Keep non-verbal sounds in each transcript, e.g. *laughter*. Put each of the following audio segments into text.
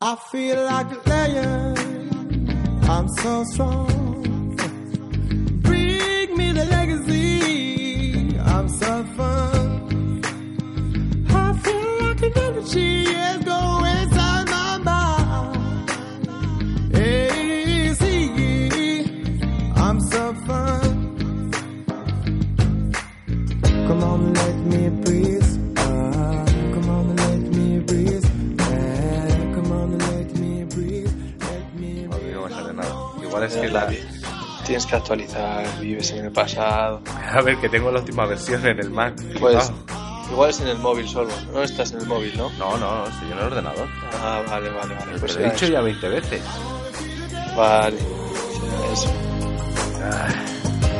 I feel like a lion. I'm so strong. Bring me the legacy. I'm so fun. Es que Que la... Tienes que actualizar, vives en el pasado. *laughs* A ver, que tengo la última versión en el Mac. Pues, Ah, igual es en el móvil solo. No estás en el móvil, ¿no? No, no, estoy en el ordenador. Ah, vale, vale, vale. Pero Pues lo he dicho eso. ya 20 veces. Vale. Será eso.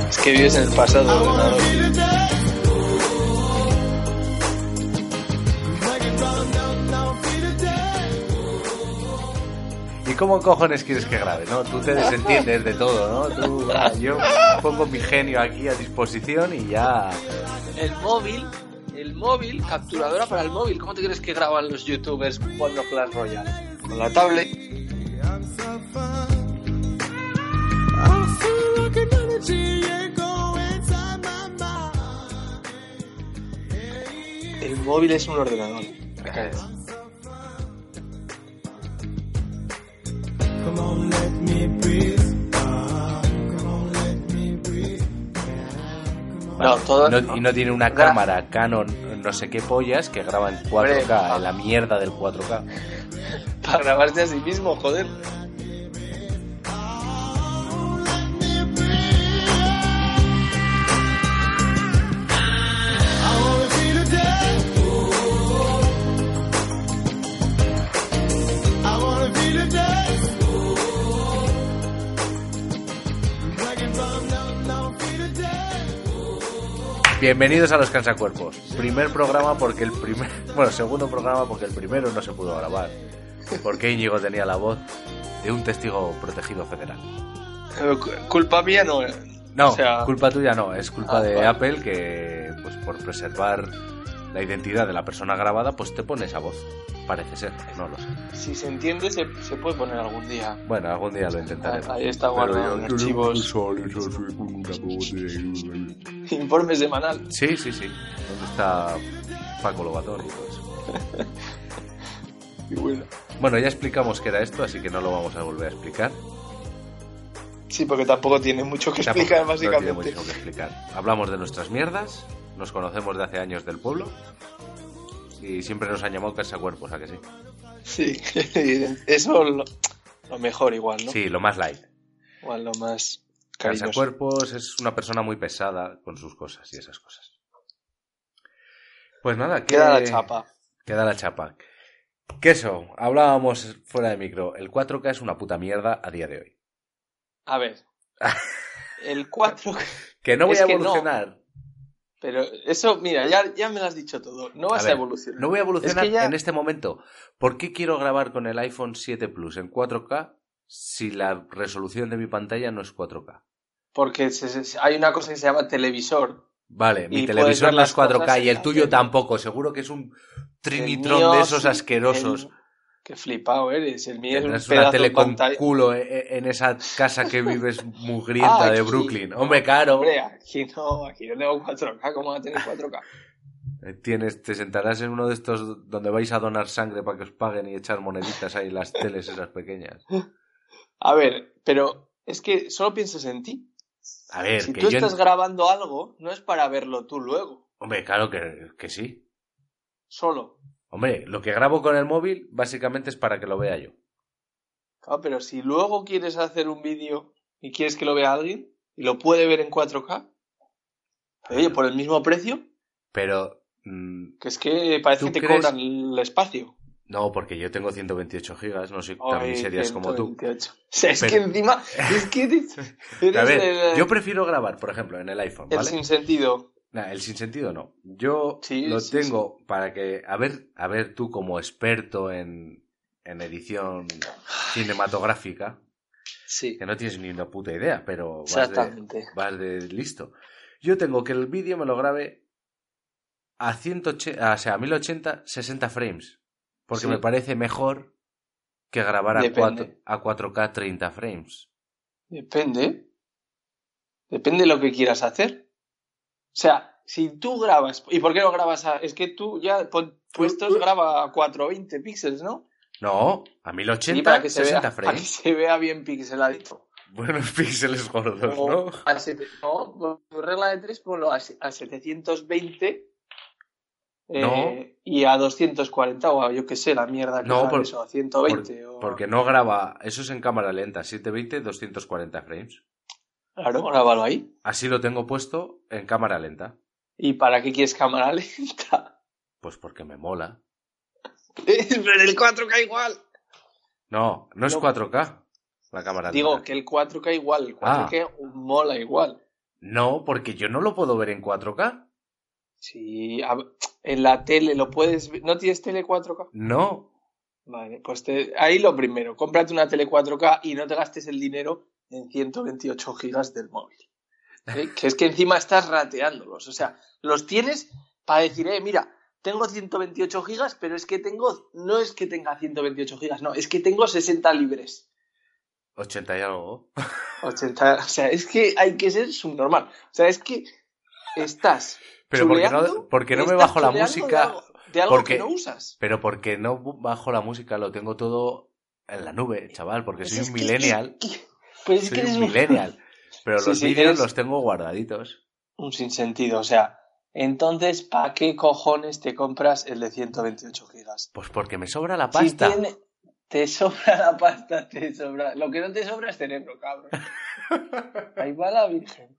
Es que vives en el pasado ordenador. ¿Y cómo cojones quieres que grabe, no? Tú te desentiendes de todo, ¿no? Tú, ah, yo pongo mi genio aquí a disposición y ya... El móvil, el móvil, capturadora para el móvil. ¿Cómo te crees que graban los youtubers cuando Clash Royale? Con la tablet. El móvil es un ordenador. Me caes. No, todo. No- y no tiene una cámara Canon no sé qué pollas que graba en 4K, en la mierda del 4K. *laughs* Para grabarse a sí mismo, joder. Bienvenidos a los cansacuerpos. Primer programa porque el primer... *laughs* Bueno, segundo programa porque el primero no se pudo grabar. Porque Íñigo tenía la voz de un testigo protegido federal. Eh, cu- Culpa mía no. No, O sea- culpa tuya no, es culpa Ah, de vale. Apple que, pues por preservar la identidad de la persona grabada, pues te pone esa voz. Parece ser, no lo sé. Si se entiende, se, se puede poner algún día. Bueno, algún día lo intentaré. Ahí está guardado en archivos. Informe semanal. Sí, sí, sí. ¿Dónde está Paco Lobatón y todo eso? Y bueno. Bueno, ya explicamos qué era esto, así que no lo vamos a volver a explicar. Sí, porque tampoco tiene mucho que Tampoco- explicar, No tiene básicamente. mucho que explicar. Hablamos de nuestras mierdas, nos conocemos de hace años del pueblo y siempre nos han llamado cansacuerpos, ¿a que sí? Sí, *laughs* eso lo, lo mejor igual, ¿no? Sí, lo más light. Igual lo más cariñoso. Cansacuerpos es una persona muy pesada con sus cosas y esas cosas. Pues nada, ¿qué- Queda la chapa. Queda la chapa. ¿Qué eso? Hablábamos fuera de micro. El 4K es una puta mierda a día de hoy. A ver. *laughs* El 4... Que no voy Es a no. Pero eso, mira, ya, ya me lo has dicho todo. No vas a, ver, evolucionar. No voy a evolucionar Es que ya- en este momento. ¿Por qué quiero grabar con el iPhone 7 Plus en 4K si la resolución de mi pantalla no es 4K? Porque se- se- hay una cosa que se llama televisor. Vale, mi televisor no es las cosas 4K y el tuyo tampoco. Seguro que es un Trinitron mío de esos asquerosos. Qué flipado eres. El mío es un una tele con pantalla. culo e- e- en esa casa que vives *laughs* mugrienta Ah, de. Brooklyn. Hombre, claro. Hombre, aquí no, aquí no tengo 4K. ¿Cómo va a tener 4K? Eh, Tienes, te sentarás en uno de estos donde vais a donar sangre para que os paguen y echar moneditas ahí las teles esas pequeñas. *laughs* A ver, pero es que solo piensas en ti. A ver, Si que tú yo... estás grabando algo, no es para verlo tú luego. Hombre, claro que, que sí. Solo. Hombre, lo que grabo con el móvil básicamente es para que lo vea yo. Claro, pero si luego quieres hacer un vídeo y quieres que lo vea alguien y lo puede ver en 4K, oye, por el mismo precio, Pero... mm, que es que parece ¿Tú que te crees- cobran el espacio. No, porque yo tengo 128 gigas, no soy tan Ay, miserias como tú. 128. O sea, es Pero- que encima, es que eres, *laughs* eres A ver, el, yo prefiero grabar, por ejemplo, en el iPhone, el ¿vale? sin sentido. Nah, el sinsentido no. Yo Sí, lo sí, tengo para que, a ver, a ver tú como experto en, en edición *sighs* cinematográfica, Sí, que no tienes ni una puta idea, pero vas de, exactamente. vas de listo. Yo tengo que el vídeo me lo grabe a 180, o sea, a 1080, 60 frames, porque me parece mejor que grabar a, Depende. 4, a 4K 30 frames. Depende. Depende de lo que quieras hacer. O sea, si tú grabas. ¿Y por qué no grabas a.? Es que tú ya pon- puestos graba a 420 píxeles, ¿no? No, a Sí, 1080, para que, se 60 vea, para que frames. se vea bien pixeladito. Buenos *laughs* píxeles gordos, O ¿no? a sete- no, tu regla de tres, ponlo a, se- a 720 eh, No. y a 240 o a yo qué sé, la mierda que No, por- o a 120. Por- o... Porque no graba, eso es en cámara lenta, 720, 240 frames. Claro, grábalo ahí. Así lo tengo puesto en cámara lenta. ¿Y para qué quieres cámara *laughs* lenta? Pues porque me mola. *laughs* Pero el 4K igual. No, no es No. 4K la cámara Digo lenta. que el 4K igual, el Ah. 4K mola igual. No, porque yo no lo puedo ver en 4K. Si a- en la tele lo puedes ver. ¿No tienes tele 4K? No. Vale, pues te- ahí lo primero, cómprate una tele 4K y no te gastes el dinero en 128 gigas del móvil. ¿Eh? Que es que encima estás rateándolos. O sea, los tienes para decir, eh, mira, tengo 128 gigas, pero es que tengo, no es que tenga 128 gigas, no, es que tengo 60 libres. 80 y algo. 80, o sea, es que hay que ser subnormal. O sea, es que estás. Pero porque no, chuleando, porque no me bajo la de música. algo, de algo porque- que no usas. Pero porque no bajo la música, lo tengo todo en la nube, chaval, porque Pues soy un millennial. es que- Pues es Soy que eres un millennial. *laughs* Pero Sí, los sí, vídeos los tengo guardaditos. un sinsentido. O sea, entonces, ¿para qué cojones te compras el de 128 gigas? Pues porque me sobra la Si pasta. tiene- te sobra la pasta, te sobra. Lo que no te sobra es cerebro, cabrón. *laughs* Ahí va la virgen.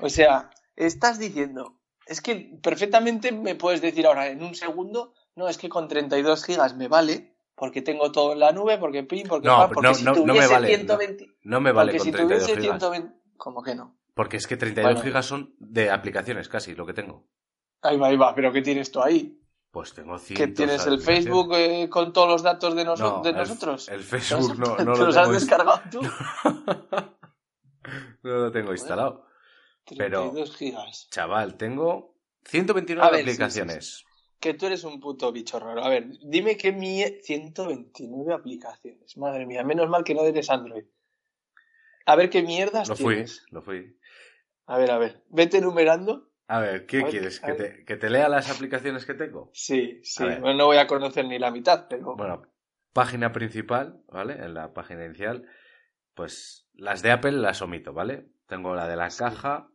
O sea, estás diciendo, es que perfectamente me puedes decir ahora en un segundo, no, es que con 32 gigas me vale, porque tengo todo en la nube, porque pin, porque No, pan, pero porque no- si no- no me tuviese vale, 120, No me vale porque con si 32 tuviese gigas. 120, ¿cómo que no? Porque es que 32 Bueno. gigas son de aplicaciones casi, lo que tengo. Ahí va, ahí va, pero ¿qué tienes tú ahí? Pues tengo ¿Que cientos tienes de el aplicaciones. Facebook eh, con todos los datos de, noso- No, de el- nosotros? El, Facebook *laughs* no, ¿Te no lo los has tengo, ins- descargado tú? *laughs* no lo tengo instalado. Pero- 32 gigas. Chaval, tengo 129 A ver, sí, aplicaciones. Que tú eres un puto bicho raro. A ver, dime qué mi 129 aplicaciones. Madre mía, menos mal que no eres Android. A ver qué mierdas Lo fui, tienes. lo fui. A ver, a ver. Vete enumerando. A ver, ¿qué A ver, quieres? ¿Que te, ¿Que te lea las aplicaciones que tengo? Sí, sí. Bueno, no voy a conocer ni la mitad, pero. Bueno, página principal, ¿vale? En la página inicial, pues las de Apple las omito, ¿vale? Tengo la de la Sí. caja,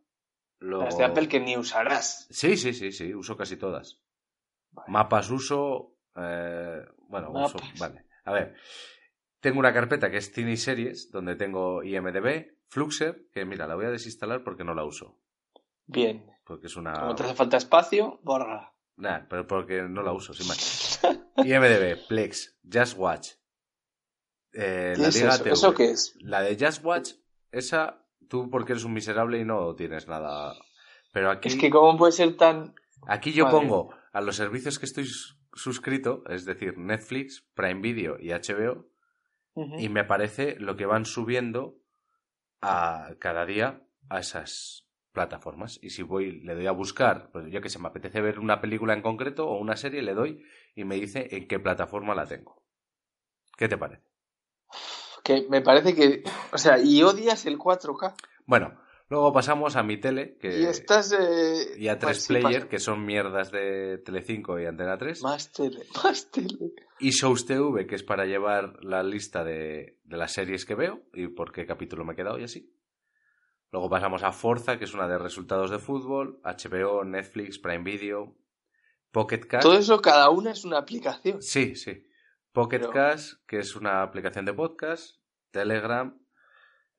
luego... Las de Apple que ni usarás. Sí, sí, sí, sí, uso casi todas. Vale. Mapas uso, eh, bueno, uso, vale. A ver, tengo una carpeta que es Cine y Series, donde tengo IMDB, Fluxer, que mira, la voy a desinstalar porque no la uso. Bien. Porque es una... Como te hace falta espacio, borra. Nah, pero porque no la uso, sin más. *laughs* IMDB, Plex, Just Watch. eh, ¿Qué la es Liga eso? TV. ¿Eso qué es? La de Just Watch, esa, tú porque eres un miserable y no tienes nada. Pero aquí, Es que, ¿cómo puede ser tan. aquí yo Madre pongo a los servicios que estoy sus- suscrito, es decir, Netflix, Prime Video y HBO, y me aparece lo que van subiendo a cada día a esas plataformas. Y si voy, le doy a buscar, pues yo que sé, me apetece ver una película en concreto o una serie, le doy y me dice en qué plataforma la tengo. ¿Qué te parece? Que me parece que. O sea, y odias el 4K. Bueno, luego pasamos a mi tele, que... Y estás. Eh... y a pues 3 sí, Player, que son mierdas de Telecinco y Antena 3. Más tele, *laughs* más tele. Y Shows TV, que es para llevar la lista de, de las series que veo y por qué capítulo me he quedado y así. Luego pasamos a Forza, que es una de resultados de fútbol, HBO, Netflix, Prime Video, Pocket Cast. Todo eso, cada una es una aplicación. Sí, sí. Pocket Pero- Cast, que es una aplicación de podcast, Telegram,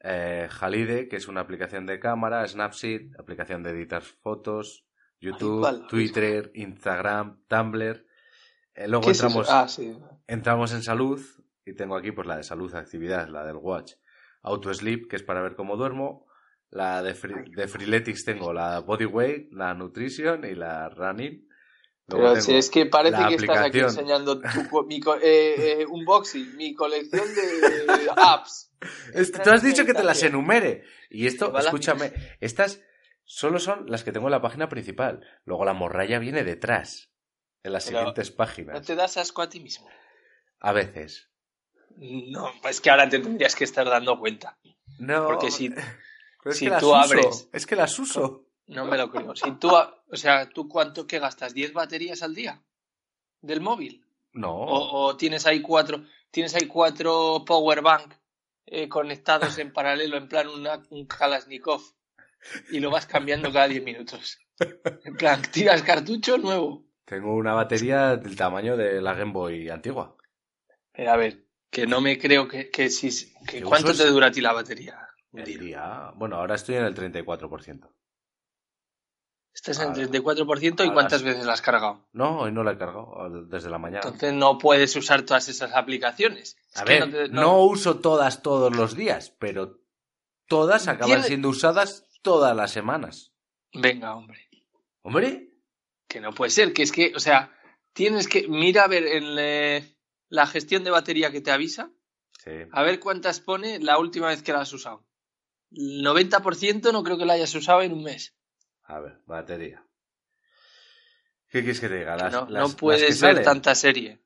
eh, Halide, que es una aplicación de cámara, Snapseed, aplicación de editar fotos, YouTube. Twitter, Instagram, Tumblr, Eh, luego entramos, Ah, sí. entramos en salud y tengo aquí pues la de salud, actividad, la del watch. Auto sleep, que es para ver cómo duermo. La de, free- de Freeletics tengo la body weight, la nutrition y la running. Pero si es que parece que estás aquí enseñando tu, mi eh, eh, unboxing, mi colección de apps. *laughs* Es- Tú has dicho que te las enumere. Y esto, escúchame, estas solo son las que tengo en la página principal. Luego la morralla viene detrás, en las Pero- siguientes ¿No páginas. te das asco a ti mismo? A veces. No, pues que ahora te tendrías que estar dando cuenta. No, Porque si, es si que las tú uso. abres- Es que las uso. No me lo creo. Si tú, o sea, ¿tú cuánto que gastas? ¿10 baterías al día? ¿Del móvil? No. O, o tienes ahí cuatro, tienes ahí cuatro power bank eh, conectados en paralelo, en plan una- un Kalashnikov, y lo vas cambiando cada 10 minutos. En plan, tiras cartucho nuevo. Tengo una batería del tamaño de la Game Boy antigua. Pero a ver, que no me creo que, que si. Que ¿Qué ¿Cuánto te dura a ti la batería? un día. Bueno, ahora estoy en el 34%. Estás en Ahora- 34% y ¿cuántas veces la has cargado? No, hoy no la he cargado desde la mañana. Entonces no puedes usar todas esas aplicaciones. Es A ver, no te- no... no- uso todas todos los días, pero todas acaban Tiene- siendo usadas todas las semanas. Venga, hombre. Hombre, Que no puede ser, que es que, o sea, tienes que. Mira a ver en eh, la gestión de batería que te avisa, sí. a ver cuántas pone la última vez que la has usado. El 90% no creo que la hayas usado en un mes. A ver, batería. ¿Qué quieres que te diga? Las, no, las- no las que puedes ver salen. tanta serie.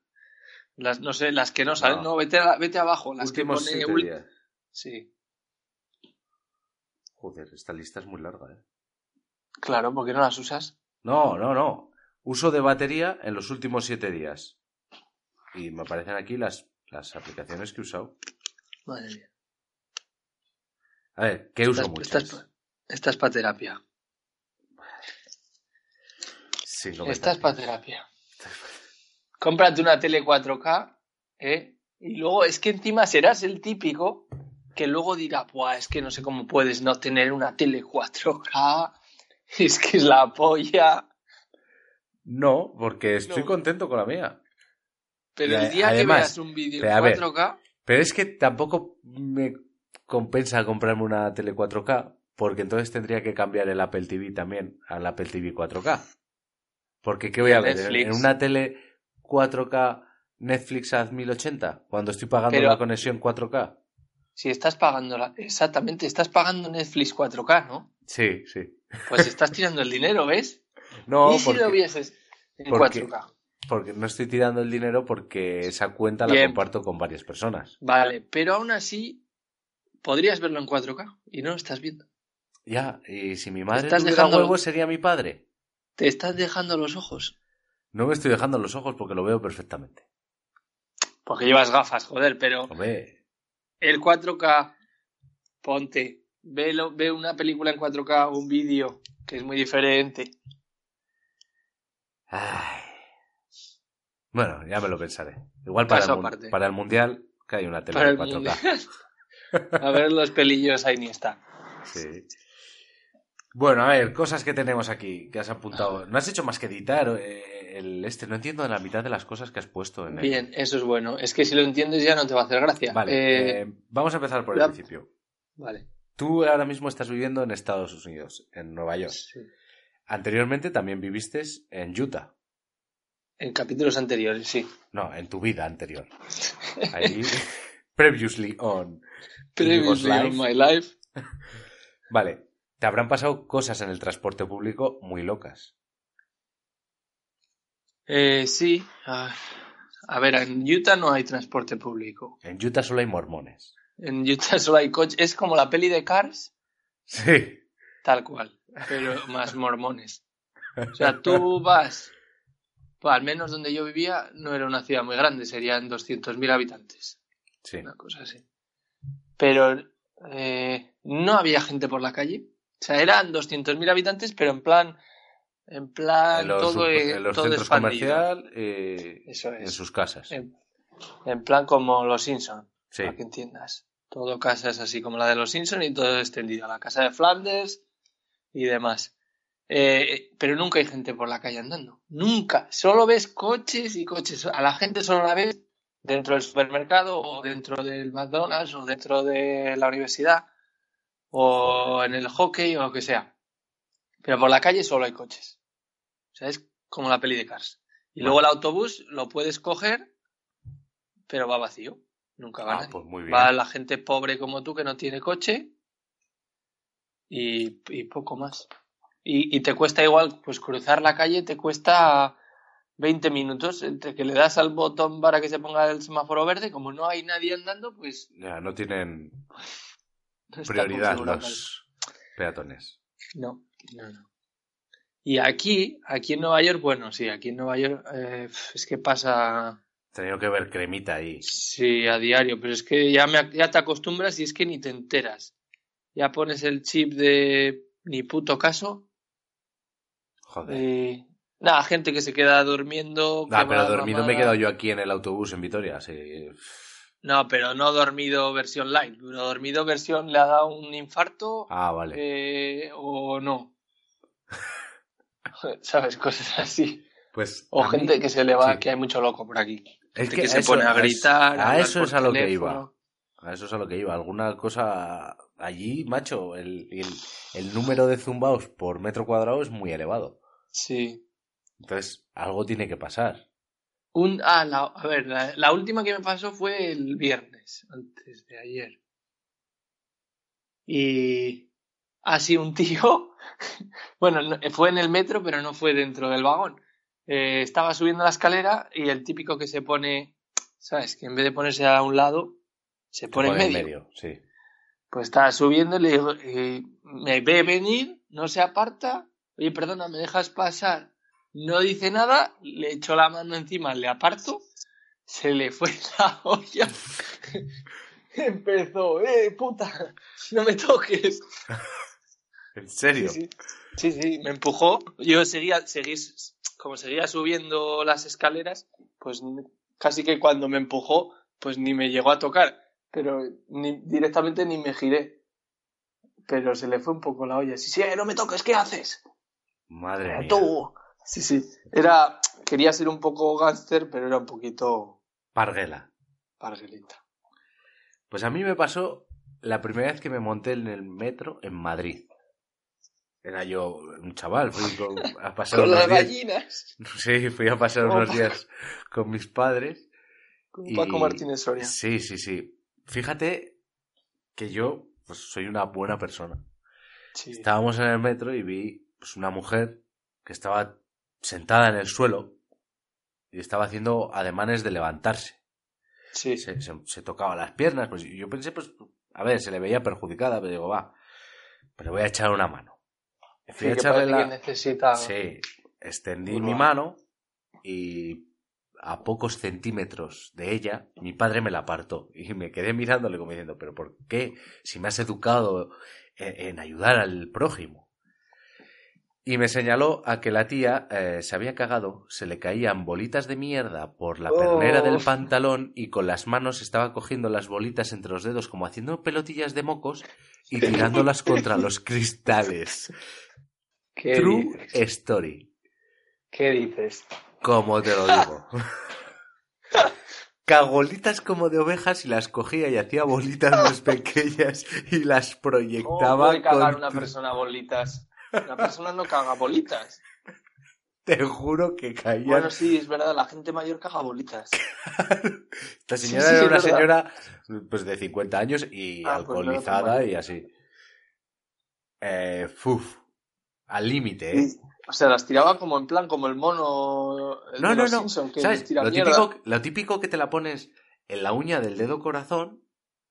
Las, no sé, las que no salen. No. No, vete, a- vete abajo. Las Últimos que pone. siete ul- días. Sí, Joder, esta lista es muy larga, ¿eh? claro, porque no las usas. No, no, no. Uso de batería en los últimos siete días. Y me aparecen aquí las, las aplicaciones que he usado. Madre mía. A ver, ¿qué uso Estás- muchas? estás pa- Estás para terapia. Comentar. Estás para terapia. Cómprate una tele 4K, ¿eh? Y luego es que encima serás el típico que luego dirá, Buah, es que no sé cómo puedes no tener una tele 4K. *laughs* Es que es la polla. No, porque estoy No. contento con la mía. Pero el día además, que veas un vídeo pero en a ver, 4K, Pero es que tampoco me compensa comprarme una tele 4K, porque entonces tendría que cambiar el Apple TV también al Apple TV 4K. Porque ¿qué voy a ver? ¿En- Netflix. ¿En una tele 4K Netflix a 1080? Cuando estoy pagando Pero- la conexión 4K. si estás pagando, la- exactamente, estás pagando Netflix 4K, ¿no? Sí, sí. Pues estás tirando el dinero, ¿ves? *laughs* No, ¿Y si porque, lo vieses en porque- 4K? porque no estoy tirando el dinero porque esa cuenta la comparto con varias personas. Vale, pero aún así podrías verlo en 4K y no lo estás viendo. Ya, y si mi madre Estás tuviera dejando- huevos sería mi padre. Te estás dejando los ojos. No me estoy dejando los ojos porque lo veo perfectamente. Porque llevas gafas, joder, pero Hombre, el 4K, ponte, velo, ve una película en 4K o un vídeo, que es muy diferente. Ay. Bueno, ya me lo pensaré. Igual para, el, para el mundial que hay una tele el 4K. mundial. *laughs* A ver los pelillos ahí ni está. Sí. Bueno, a ver, cosas que tenemos aquí que has apuntado. No has hecho más que editar eh, el este. No entiendo la mitad de las cosas que has puesto en el. Bien, eso es bueno. Es que si lo entiendes ya no te va a hacer gracia. Vale, Eh, eh, vamos a empezar por el principio. Vale. Tú ahora mismo estás viviendo en Estados Unidos, en Nueva York. Sí. Anteriormente también viviste en Utah. En capítulos anteriores, sí. No, en tu vida anterior. *laughs* Ahí, previously on. Previously on my life. *laughs* Vale, te habrán pasado cosas en el transporte público muy locas. Eh, sí. Ah, A ver, en Utah no hay transporte público. En Utah solo hay mormones. En Utah solo hay coches. Es como la peli de Cars, Sí. tal cual, pero *laughs* más mormones. O sea, tú vas, pues, al menos donde yo vivía, no era una ciudad muy grande, serían 200.000 habitantes, Sí. una cosa así. Pero eh, no había gente por la calle. O sea, eran 200.000 habitantes, pero en plan, en plan, En los, todo, eh, en los todo centros eh, Eso en sus casas. En, en plan como los Simpson, Sí. para que entiendas. Todo casas así como la de los Simpson y todo extendido. La casa de Flanders y demás. Eh, pero nunca hay gente por la calle andando. Nunca. Solo ves coches y coches. A la gente solo la ves dentro del supermercado o dentro del McDonald's o dentro de la universidad o en el hockey o lo que sea. Pero por la calle solo hay coches. O sea, es como la peli de Cars. Y luego el autobús lo puedes coger, pero va vacío. Nunca va Ah, pues muy bien. Va la gente pobre como tú que no tiene coche y, y poco más. Y, y te cuesta igual, pues cruzar la calle te cuesta 20 minutos entre que le das al botón para que se ponga el semáforo verde, como no hay nadie andando, pues Ya, no tienen no prioridad los peatones. No, no, no. Y aquí, aquí en Nueva York, bueno, sí, aquí en Nueva York eh, es que pasa, tenido que ver cremita ahí. sí, a diario, pero es que ya, me, ya te acostumbras y es que ni te enteras. Ya pones el chip de ni puto caso Joder. nada, gente que se queda durmiendo. Ah, que pero dormido me he quedado yo aquí en el autobús en Vitoria. Sí. No, pero no dormido versión light, pero dormido versión le ha dado un infarto Ah, vale. eh, o no. *laughs* ¿Sabes? Cosas así. Pues O mí- gente que se le va, sí. que hay mucho loco por aquí. Es Gente que que se eso- pone a es- gritar. A eso es a lo que iba. A eso es a lo que iba. Alguna cosa allí, macho, el, el, el número de zumbaos por metro cuadrado es muy elevado. Sí. Entonces, algo tiene que pasar. Un, ah, la, a ver, la, la última que me pasó fue el viernes, antes de ayer. Y así un tío, *laughs* bueno, no- fue en el metro, pero no fue dentro del vagón. Eh, estaba subiendo la escalera y el típico que se pone, ¿sabes? Que en vez de ponerse a un lado, se pone en medio. sí. Pues estaba subiendo y le digo, eh, me ve venir, no se aparta, oye, perdona, ¿me dejas pasar? No dice nada, le echo la mano encima, le aparto, se le fue *laughs* la olla, empezó, eh, puta, no me toques. *laughs* ¿En serio? Sí, sí, sí, sí, me empujó, yo seguía, seguí, como seguía subiendo las escaleras, pues casi que cuando me empujó, pues ni me llegó a tocar, pero ni, directamente ni me giré. Pero se le fue un poco la olla. Sí, sí, eh, no me toques, ¿qué haces? Madre mía. tú. Sí, sí. Era, quería ser un poco gángster, pero era un poquito Parguela. parguelita. Pues a mí me pasó la primera vez que me monté en el metro en Madrid. Era yo un chaval, fui con- a *laughs* pasar Con unos las días. gallinas. Sí, fui a pasar Como unos Paco. días con mis padres. Con Y- Paco Martínez Soria. Sí, sí, sí. Fíjate que yo pues, soy una buena persona. Sí. Estábamos en el metro y vi pues, una mujer que estaba sentada en el suelo y estaba haciendo ademanes de levantarse. Sí. Se, se- se tocaba las piernas. Pues yo pensé, pues, a ver, se le veía perjudicada, pero digo, va, pero voy a echar una mano. Fui Sí, a echarle la... necesita. Sí, extendí mi mano y a pocos centímetros de ella, mi padre me la apartó y me quedé mirándole como diciendo, pero ¿por qué? Si me has educado en, en ayudar al prójimo. Y me señaló a que la tía eh, se había cagado, se le caían bolitas de mierda por la pernera Oh. del pantalón y con las manos estaba cogiendo las bolitas entre los dedos como haciendo pelotillas de mocos y tirándolas contra los *laughs* cristales. ¿Qué, True dices? story. ¿Qué dices? Como te lo digo. *laughs* Cagolitas como de ovejas y las cogía y hacía bolitas más *laughs* pequeñas y las ¿Cómo proyectaba. puede cagar con- una persona bolitas? Una persona no caga bolitas. Te juro que caían. Bueno, sí, es verdad, la gente mayor caga bolitas. *laughs* Esta señora sí, era es una señora pues de 50 años y Ah, pues no era tan alcoholizada y así. Eh, fuf. Al límite, ¿eh? Sí. O sea, las tiraba como en plan, como el mono el No, no, no. Simpson, que ¿Sabes? tira Lo típico, lo típico que te la pones en la uña del dedo corazón,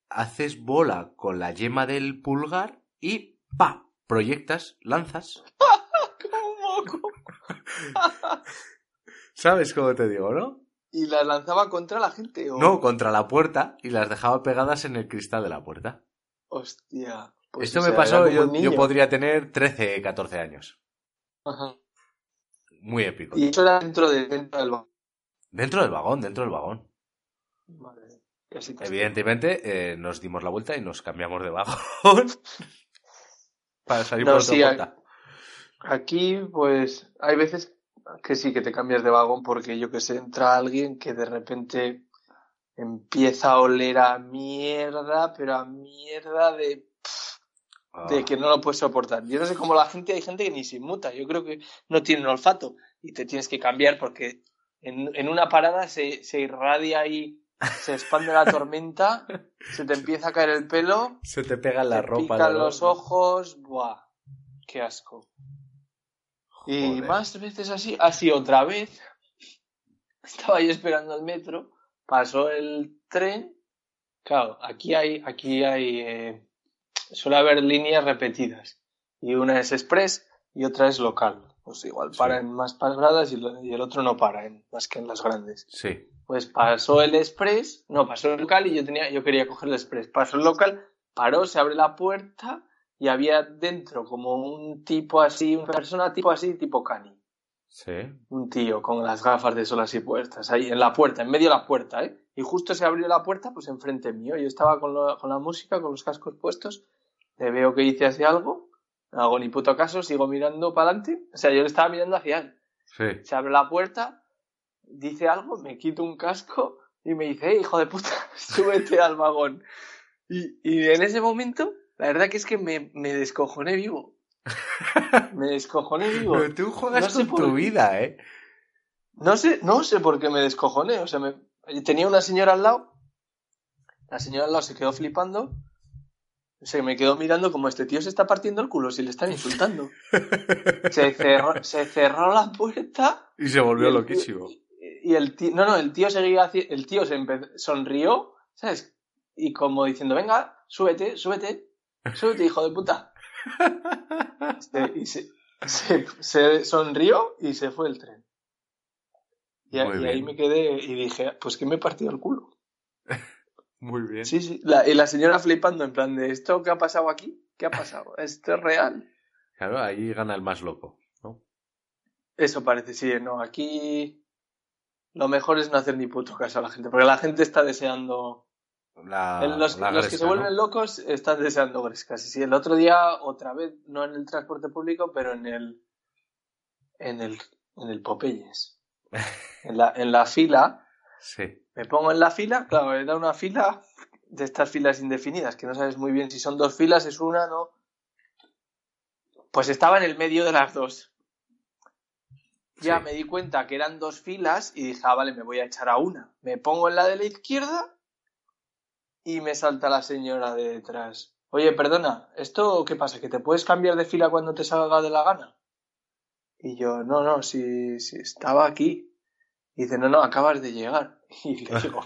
haces bola con la yema del pulgar y ¡pa! Proyectas, lanzas. *laughs* Como. *laughs* ¿Sabes cómo te digo, no? Y las lanzaba contra la gente. ¿o? No, contra la puerta y las dejaba pegadas en el cristal de la puerta. Hostia. Pues, Esto me pasó, yo, yo podría tener 13, 14 años. Ajá. Muy épico. Y eso era dentro, de, dentro del banco. Dentro del vagón, dentro del vagón. Vale. Evidentemente eh, nos dimos la vuelta y nos cambiamos de vagón *laughs* para salir No, por sí. Aquí, pues, hay veces que sí que te cambias de vagón porque yo que sé, entra alguien que de repente empieza a oler a mierda, pero a mierda de, de Ah, que no lo puedes soportar. Yo no sé cómo la gente, hay gente que ni se inmuta, yo creo que no tienen olfato y te tienes que cambiar porque en, en una parada se, se irradia y se expande la tormenta, se te empieza a caer el pelo, Se te pega la te ropa. pican ¿no? los ojos, buah, qué asco. Y más veces así, así otra vez. Estaba yo esperando el metro, pasó el tren. Claro, aquí hay, aquí hay, eh, suele haber líneas repetidas. Y una es express y otra es local. Pues igual Sí. para en más paradas y, el otro no para, en, más que en las grandes. Sí. Pues pasó el express, no, pasó el local y yo tenía, yo quería coger el express. Pasó el local, paró, se abre la puerta y había dentro como un tipo así, una persona tipo así, tipo cani. Sí. Un tío con las gafas de sol así puestas, ahí en la puerta, en medio de la puerta, ¿eh? Y justo se abrió la puerta, pues enfrente mío. Yo estaba con, lo- con la música, con los cascos puestos, le veo que dice así algo, no hago ni puto caso, sigo mirando para adelante. O sea, yo le estaba mirando hacia él Sí. se abre la puerta, dice algo, me quito un casco y me dice, "Eh, hijo de puta, *laughs* súbete al vagón. Y, y en ese momento, la verdad que es que me, me descojoné vivo. Me descojoné *laughs* vivo. Pero tú juegas No sé con por tu vida, ¿eh? No sé, no sé por qué me descojoné. O sea, me- tenía una señora al lado. La señora al lado se quedó flipando. Se me quedó mirando como este tío se está partiendo el culo si le están insultando. *laughs* Se cerró, se cerró la puerta Y se volvió Y el loquísimo. Y el tío, no, no, el tío seguía el tío se sonrió, ¿sabes? Y como diciendo, venga, súbete, súbete, súbete, hijo de puta. Se- y se, se- se sonrió y se fue el tren. Y, y ahí me quedé y dije, pues que me he partido el culo. Muy bien. Sí, sí. La- y la señora flipando en plan de, ¿esto qué ha pasado aquí? ¿Qué ha pasado? *laughs* ¿Esto es real? Claro, ahí gana el más loco, ¿no? Eso parece, sí, no, aquí lo mejor es no hacer ni puto caso a la gente, porque la gente está deseando La, los, la los que se vuelven ¿no? locos están deseando grescas. Y sí, el otro día, otra vez, no en el transporte público, pero en el. En el. En el Popeyes. *laughs* En la, en la fila. Sí. Me pongo en la fila. Claro, era una fila de estas filas indefinidas, que no sabes muy bien si son dos filas, es una, no. Pues estaba en el medio de las dos. Ya Sí. me di cuenta que eran dos filas y dije, ah, vale, me voy a echar a una. Me pongo en la de la izquierda y me salta la señora de detrás. Oye, perdona, ¿esto qué pasa? ¿Que te puedes cambiar de fila cuando te salga de la gana? Y yo, no, no, si, si estaba aquí. Y dice, no, no, acabas de llegar. *laughs* Y le digo,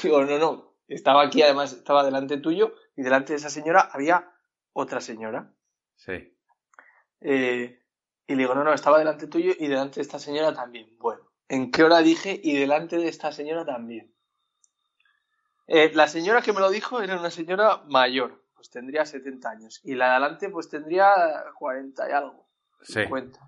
digo, no, no, estaba aquí, además estaba delante tuyo y delante de esa señora había otra señora. Sí. Eh, y le digo, no, no, estaba delante tuyo y delante de esta señora también. Bueno, ¿en qué hora dije y delante de esta señora también? Eh, la señora que me lo dijo era una señora mayor, pues tendría 70 años. Y la de adelante, pues tendría 40 y algo, Sí. 50.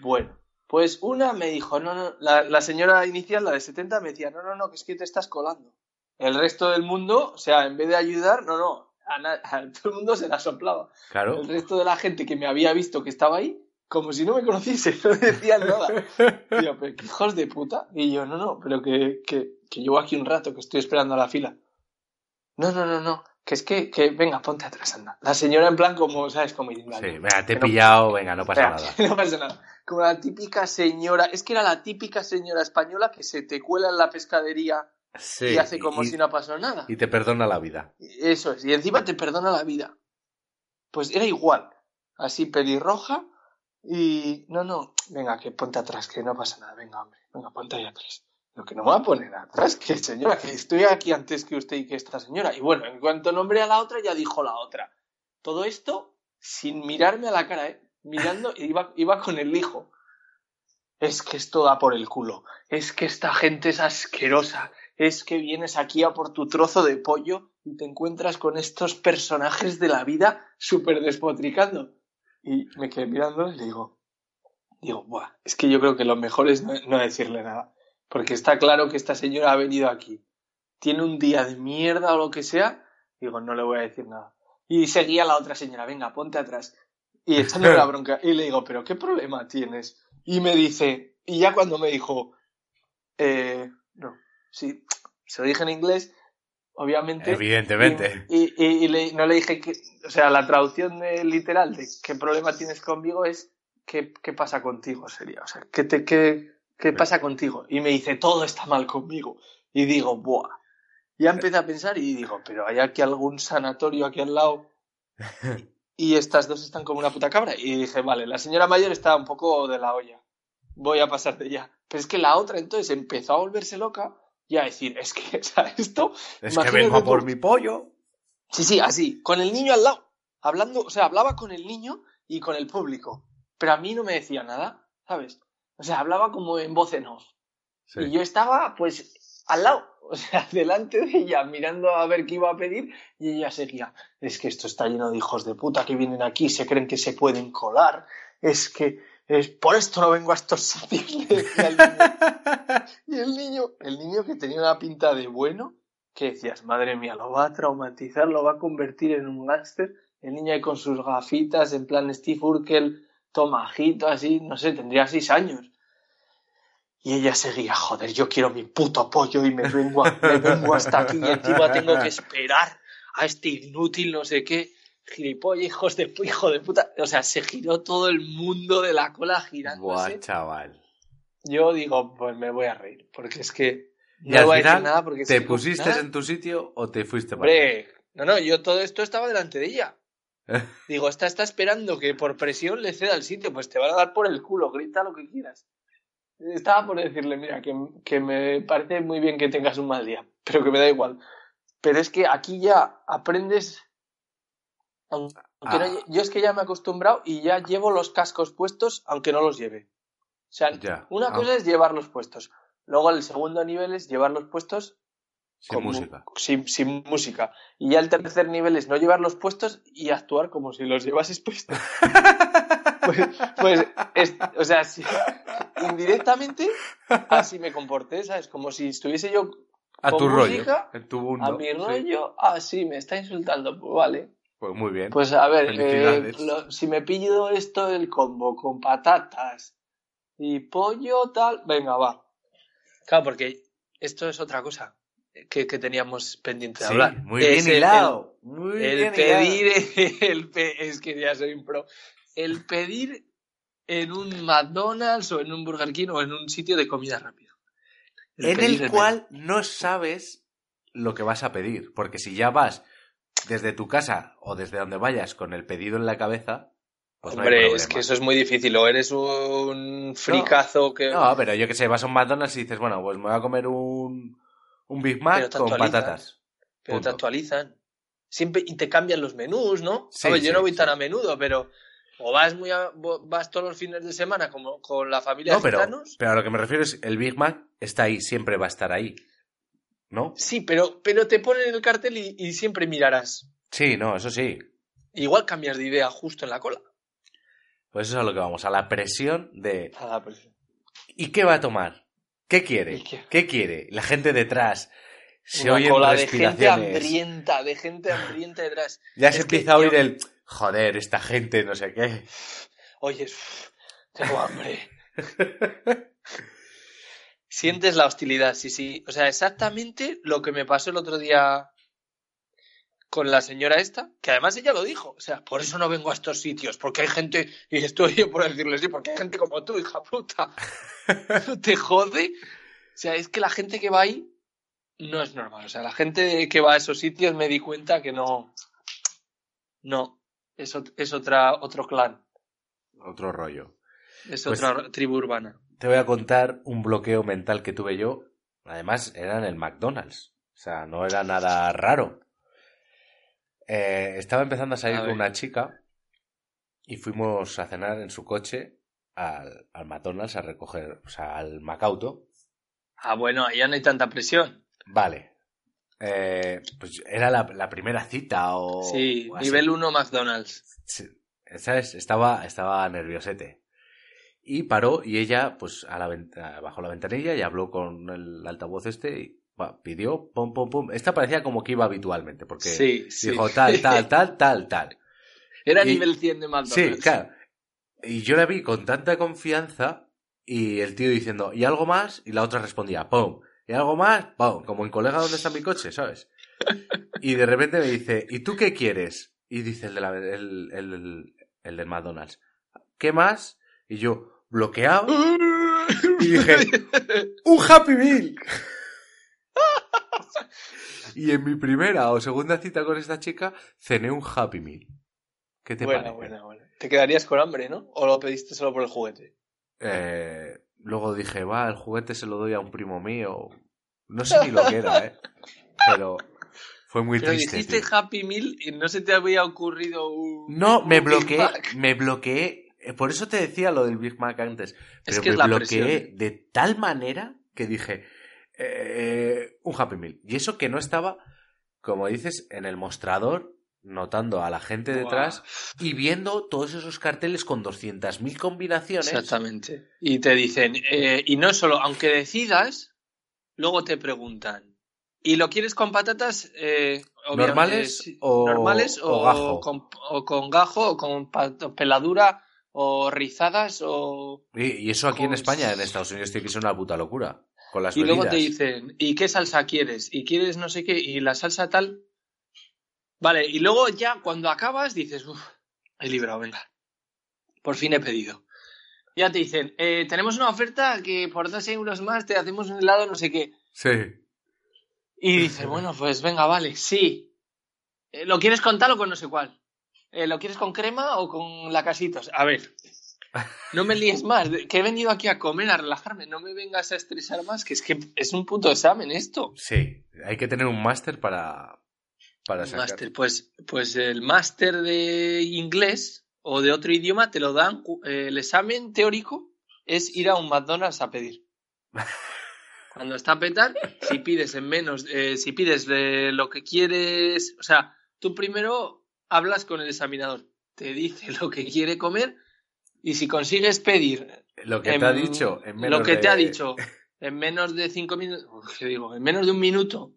Bueno, pues una me dijo, no, no, la, la señora inicial, la de 70, me decía, no, no, no, que es que te estás colando. El resto del mundo, o sea, en vez de ayudar, no, no, *laughs* a, todo el mundo se la soplaba. Claro. El resto de la gente que me había visto que estaba ahí, como si no me conociese, *laughs* no decían nada. Tío, pero qué hijos de puta. Y yo, no, no, pero que, que, que llevo aquí un rato, que estoy esperando a la fila. No, no, no, no, que es que, que venga, ponte atrás, anda. La señora en plan como, ¿sabes? Como Sí, "Vale, venga, te he no- pillado, venga, no pasa nada. *laughs* no pasa nada. Como la típica señora, es que era la típica señora española que se te cuela en la pescadería Sí. y hace como y- si no ha pasado nada. y te perdona la vida. Eso es, y encima te perdona la vida. Pues era igual, así pelirroja y... No, no, venga, que ponte atrás, que no pasa nada, venga, hombre, venga, ponte ahí atrás. Lo que no me va a poner atrás, que señora, que estoy aquí antes que usted y que esta señora. Y bueno, en cuanto nombré a la otra, ya dijo la otra. Todo esto sin mirarme a la cara, ¿eh? Mirando, iba, iba con el hijo. Es que esto da por el culo. Es que esta gente es asquerosa. Es que vienes aquí a por tu trozo de pollo y te encuentras con estos personajes de la vida súper despotricando. Y me quedé mirando y le digo, digo, buah, es que yo creo que lo mejor es no, no decirle nada. Porque está claro que esta señora ha venido aquí. Tiene un día de mierda o lo que sea. Digo, no le voy a decir nada. Y seguía la otra señora, venga, ponte atrás. y echándome la *laughs* bronca. Y le digo, ¿pero qué problema tienes? Y me dice, y ya cuando me dijo, eh, no, sí, se lo dije en inglés, obviamente. Evidentemente. Y, y- y le- no le dije que, o sea, la traducción de- literal de qué problema tienes conmigo es qué, qué pasa contigo, sería. O sea, ¿qué, te, qué, qué pasa contigo? Y me dice, todo está mal conmigo. Y digo, buah. Ya empecé a pensar y digo, pero hay aquí algún sanatorio aquí al lado *laughs* y estas dos están como una puta cabra. Y dije, vale, la señora mayor está un poco de la olla. Voy a pasar de ella. Pero es que la otra entonces empezó a volverse loca y a decir, es que, *laughs* o sea, esto. Es que vengo por mi pollo. Sí, sí, así, con el niño al lado. Hablando, o sea, hablaba con el niño y con el público. Pero a mí no me decía nada, ¿sabes? O sea, hablaba como en voz en off. Sí. Y yo estaba, pues, al lado, o sea, *laughs* delante de ella, mirando a ver qué iba a pedir, y ella seguía. Es que esto está lleno de hijos de puta que vienen aquí, se creen que se pueden colar. Es que, es por esto no vengo a estos *laughs* sitios, le decía al niño. Y el niño, el niño que tenía una pinta de bueno, que decías, madre mía, lo va a traumatizar, lo va a convertir en un gángster. El niño ahí con sus gafitas, en plan Steve Urkel, tomajito, así, no sé, tendría seis años. Y ella seguía, joder, yo quiero mi puto pollo y me vengo, a- me vengo hasta aquí y encima tengo que esperar a este inútil no sé qué. Gilipollas, hijos de hijo de puta. O sea, se giró todo el mundo de la cola girándose. Buah, chaval. Yo digo, pues me voy a reír, porque es que Y no al voy a decir nada porque ¿te pusiste nada. en tu sitio o te fuiste para? Hombre, no, no, yo todo esto estaba delante de ella. Digo, esta está esperando que por presión le ceda el sitio, pues te van a dar por el culo, grita lo que quieras. Estaba por decirle, mira, que, que me parece muy bien que tengas un mal día, pero que me da igual. Pero es que aquí ya aprendes. aunque Ah. yo es que ya me he acostumbrado y ya llevo los cascos puestos, aunque no los lleve. O sea, Ya. una Ah. cosa es llevarlos puestos. Luego el segundo nivel es llevarlos puestos Sin con música. Sin, sin música. Y ya el tercer nivel es no llevarlos puestos y actuar como si los llevases puestos. *laughs* pues, pues, es- o sea, si- indirectamente así me comporté, ¿sabes? Como si estuviese yo A con tu música, rollo. En tu mundo. a mi sí. rollo, así me está insultando. Pues vale. Pues muy bien. Pues a ver, eh, lo- si me pillo esto el combo con patatas y pollo, tal, venga, va. Claro, porque esto es otra cosa que, que teníamos pendiente de Sí, hablar. muy Es bien el- hilado. Muy El, bien pedir, hilado. *laughs* el pe- es que ya soy un pro. El pedir en un McDonald's o en un Burger King o en un sitio de comida rápida. En el cual no sabes lo que vas a pedir. Porque si ya vas desde tu casa o desde donde vayas con el pedido en la cabeza, pues no Hombre, es que eso es muy difícil. O eres un fricazo que. No, pero yo que sé, vas a un McDonald's y dices, bueno, pues me voy a comer un, un Big Mac te con patatas. pero te punto. actualizan. Siempre, y te cambian los menús, ¿no? Sí, A ver, yo no voy tan sí. a menudo, pero o vas muy a- vas todos los fines de semana como con la familia No, de pero, gitanos. pero a lo que me refiero es, el Big Mac está ahí, siempre va a estar ahí. ¿No? Sí, pero, pero te ponen el cartel y, y siempre mirarás. Sí, no, eso sí. Igual cambias de idea justo en la cola. Pues eso es a lo que vamos, a la presión de Ah, pues- ¿y qué va a tomar? ¿Qué quiere? ¿Y qué? ¿Qué quiere? La gente detrás. Se Una oyen cola de gente respiraciones. hambrienta, de gente hambrienta detrás. Ya se Es empieza a oír yo- el joder, esta gente, no sé qué. Oye, tengo hambre. *laughs* Sientes la hostilidad, sí, sí. O sea, exactamente lo que me pasó el otro día con la señora esta, que además ella lo dijo. O sea, por eso no vengo a estos sitios, porque hay gente, y estoy yo por decirle sí, porque hay gente como tú, hija puta. ¿No *laughs* te jode? O sea, es que la gente que va ahí no es normal. O sea, la gente que va a esos sitios me di cuenta que no. No, es, es otra, otro clan. Otro rollo. Es Pues- otra tribu urbana. Te voy a contar un bloqueo mental que tuve yo. Además, era en el McDonald's. O sea, no era nada raro. Eh, estaba empezando a salir A con una chica y fuimos a cenar en su coche al, al McDonald's a recoger, o sea, al Macauto. Ah, bueno, allá no hay tanta presión. Vale. Eh, pues era la, la primera cita o... sí, o nivel 1 McDonald's. Sí, ¿sabes? Estaba, estaba nerviosete. Y paró y ella, pues, a la bajó la ventanilla y habló con el altavoz este y pidió, pum, pum, pum. Esta parecía como que iba habitualmente, porque Sí, sí. dijo tal, tal, *laughs* tal, tal, tal. Era Y- nivel 100 de McDonald's. Sí, claro. Y yo la vi con tanta confianza y el tío diciendo, ¿y algo más? Y la otra respondía, ¡pum! ¿Y algo más? ¡pum! Como en colega, ¿dónde está mi coche? ¿Sabes? *laughs* Y de repente me dice, ¿y tú qué quieres? Y dice el, de la- el, el, el del McDonald's, ¿qué más? Y yo, bloqueado, *laughs* y dije, ¡un Happy Meal! Y en mi primera o segunda cita con esta chica, cené un Happy Meal. ¿Qué te Buena, parece? buena, buena. Te quedarías con hambre, ¿no? ¿O lo pediste solo por el juguete? Eh, luego dije, va, el juguete se lo doy a un primo mío. No sé ni lo que era, ¿eh? Pero fue muy Pero triste. dijiste tío. Happy Meal y no se te había ocurrido un. No, me un Big bloqueé, Mac. me bloqueé. Eh, Por eso te decía lo del Big Mac antes. Pero que me es la bloqueé presión. de tal manera que dije, eh, un Happy Meal. Y eso que no estaba, como dices, en el mostrador, notando a la gente detrás y viendo todos esos carteles con 200.000 combinaciones. Exactamente. Y te dicen, eh, y no solo, aunque decidas, luego te preguntan, ¿y lo quieres con patatas? eh, ¿Normales sí, o- normales o gajo? Con, o con gajo, o con peladura, o rizadas, o... Y, eso aquí en España, en Estados Unidos, tiene que ser una puta locura. Con las Y luego te dicen, ¿y qué salsa quieres? ¿Y quieres no sé qué? ¿Y la salsa tal? Vale, y luego ya cuando acabas dices, uff, he librado, venga. Por fin he pedido. Ya te dicen, eh, tenemos una oferta que por dos euros más te hacemos un helado, no sé qué. Sí. Y dices, *laughs* bueno, pues venga, vale, sí. Eh, ¿Lo quieres con tal o con no sé cuál? Eh, ¿Lo quieres con crema o con lacasitos? A ver, no me líes más, de- que he venido aquí a comer, a relajarme, no me vengas a estresar más, que es que es un puto examen esto. Sí. Hay que tener un máster para, para Un sacar. máster, pues, pues el máster de inglés o de otro idioma te lo dan, eh, el examen teórico es ir a un McDonald's a pedir. *laughs* Cuando está a petar, si pides en menos, eh, si pides de lo que quieres, o sea, tú primero hablas con el examinador, te dice lo que quiere comer y si consigues pedir Lo que en- te ha dicho. En menos lo que de- te ha dicho en menos de cinco minutos, ¿qué digo? En menos de un minuto,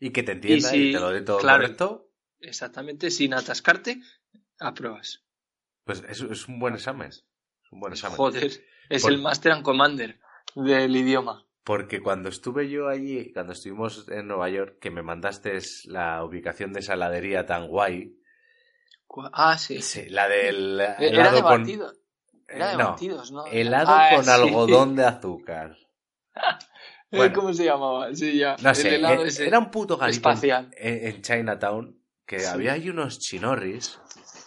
Y que te entienda y, si- te lo dé todo claro. correcto. exactamente, sin atascarte, apruebas. Pues es, es un buen examen. Es un buen examen. Joder, es Por- el Master and Commander del idioma. Porque cuando estuve yo allí, cuando estuvimos en Nueva York, que me mandaste la ubicación de esa heladería tan guay. Ah, sí. Sí, la del Era helado de con. batido. Era de eh, no, batidos, ¿no? helado Ah, con sí. algodón de *laughs* azúcar. Eh, Bueno. ¿Cómo se llamaba? Sí, ya. No El sé, eh, era un puto garito espacial. en, en Chinatown que Sí. había ahí unos chinorris.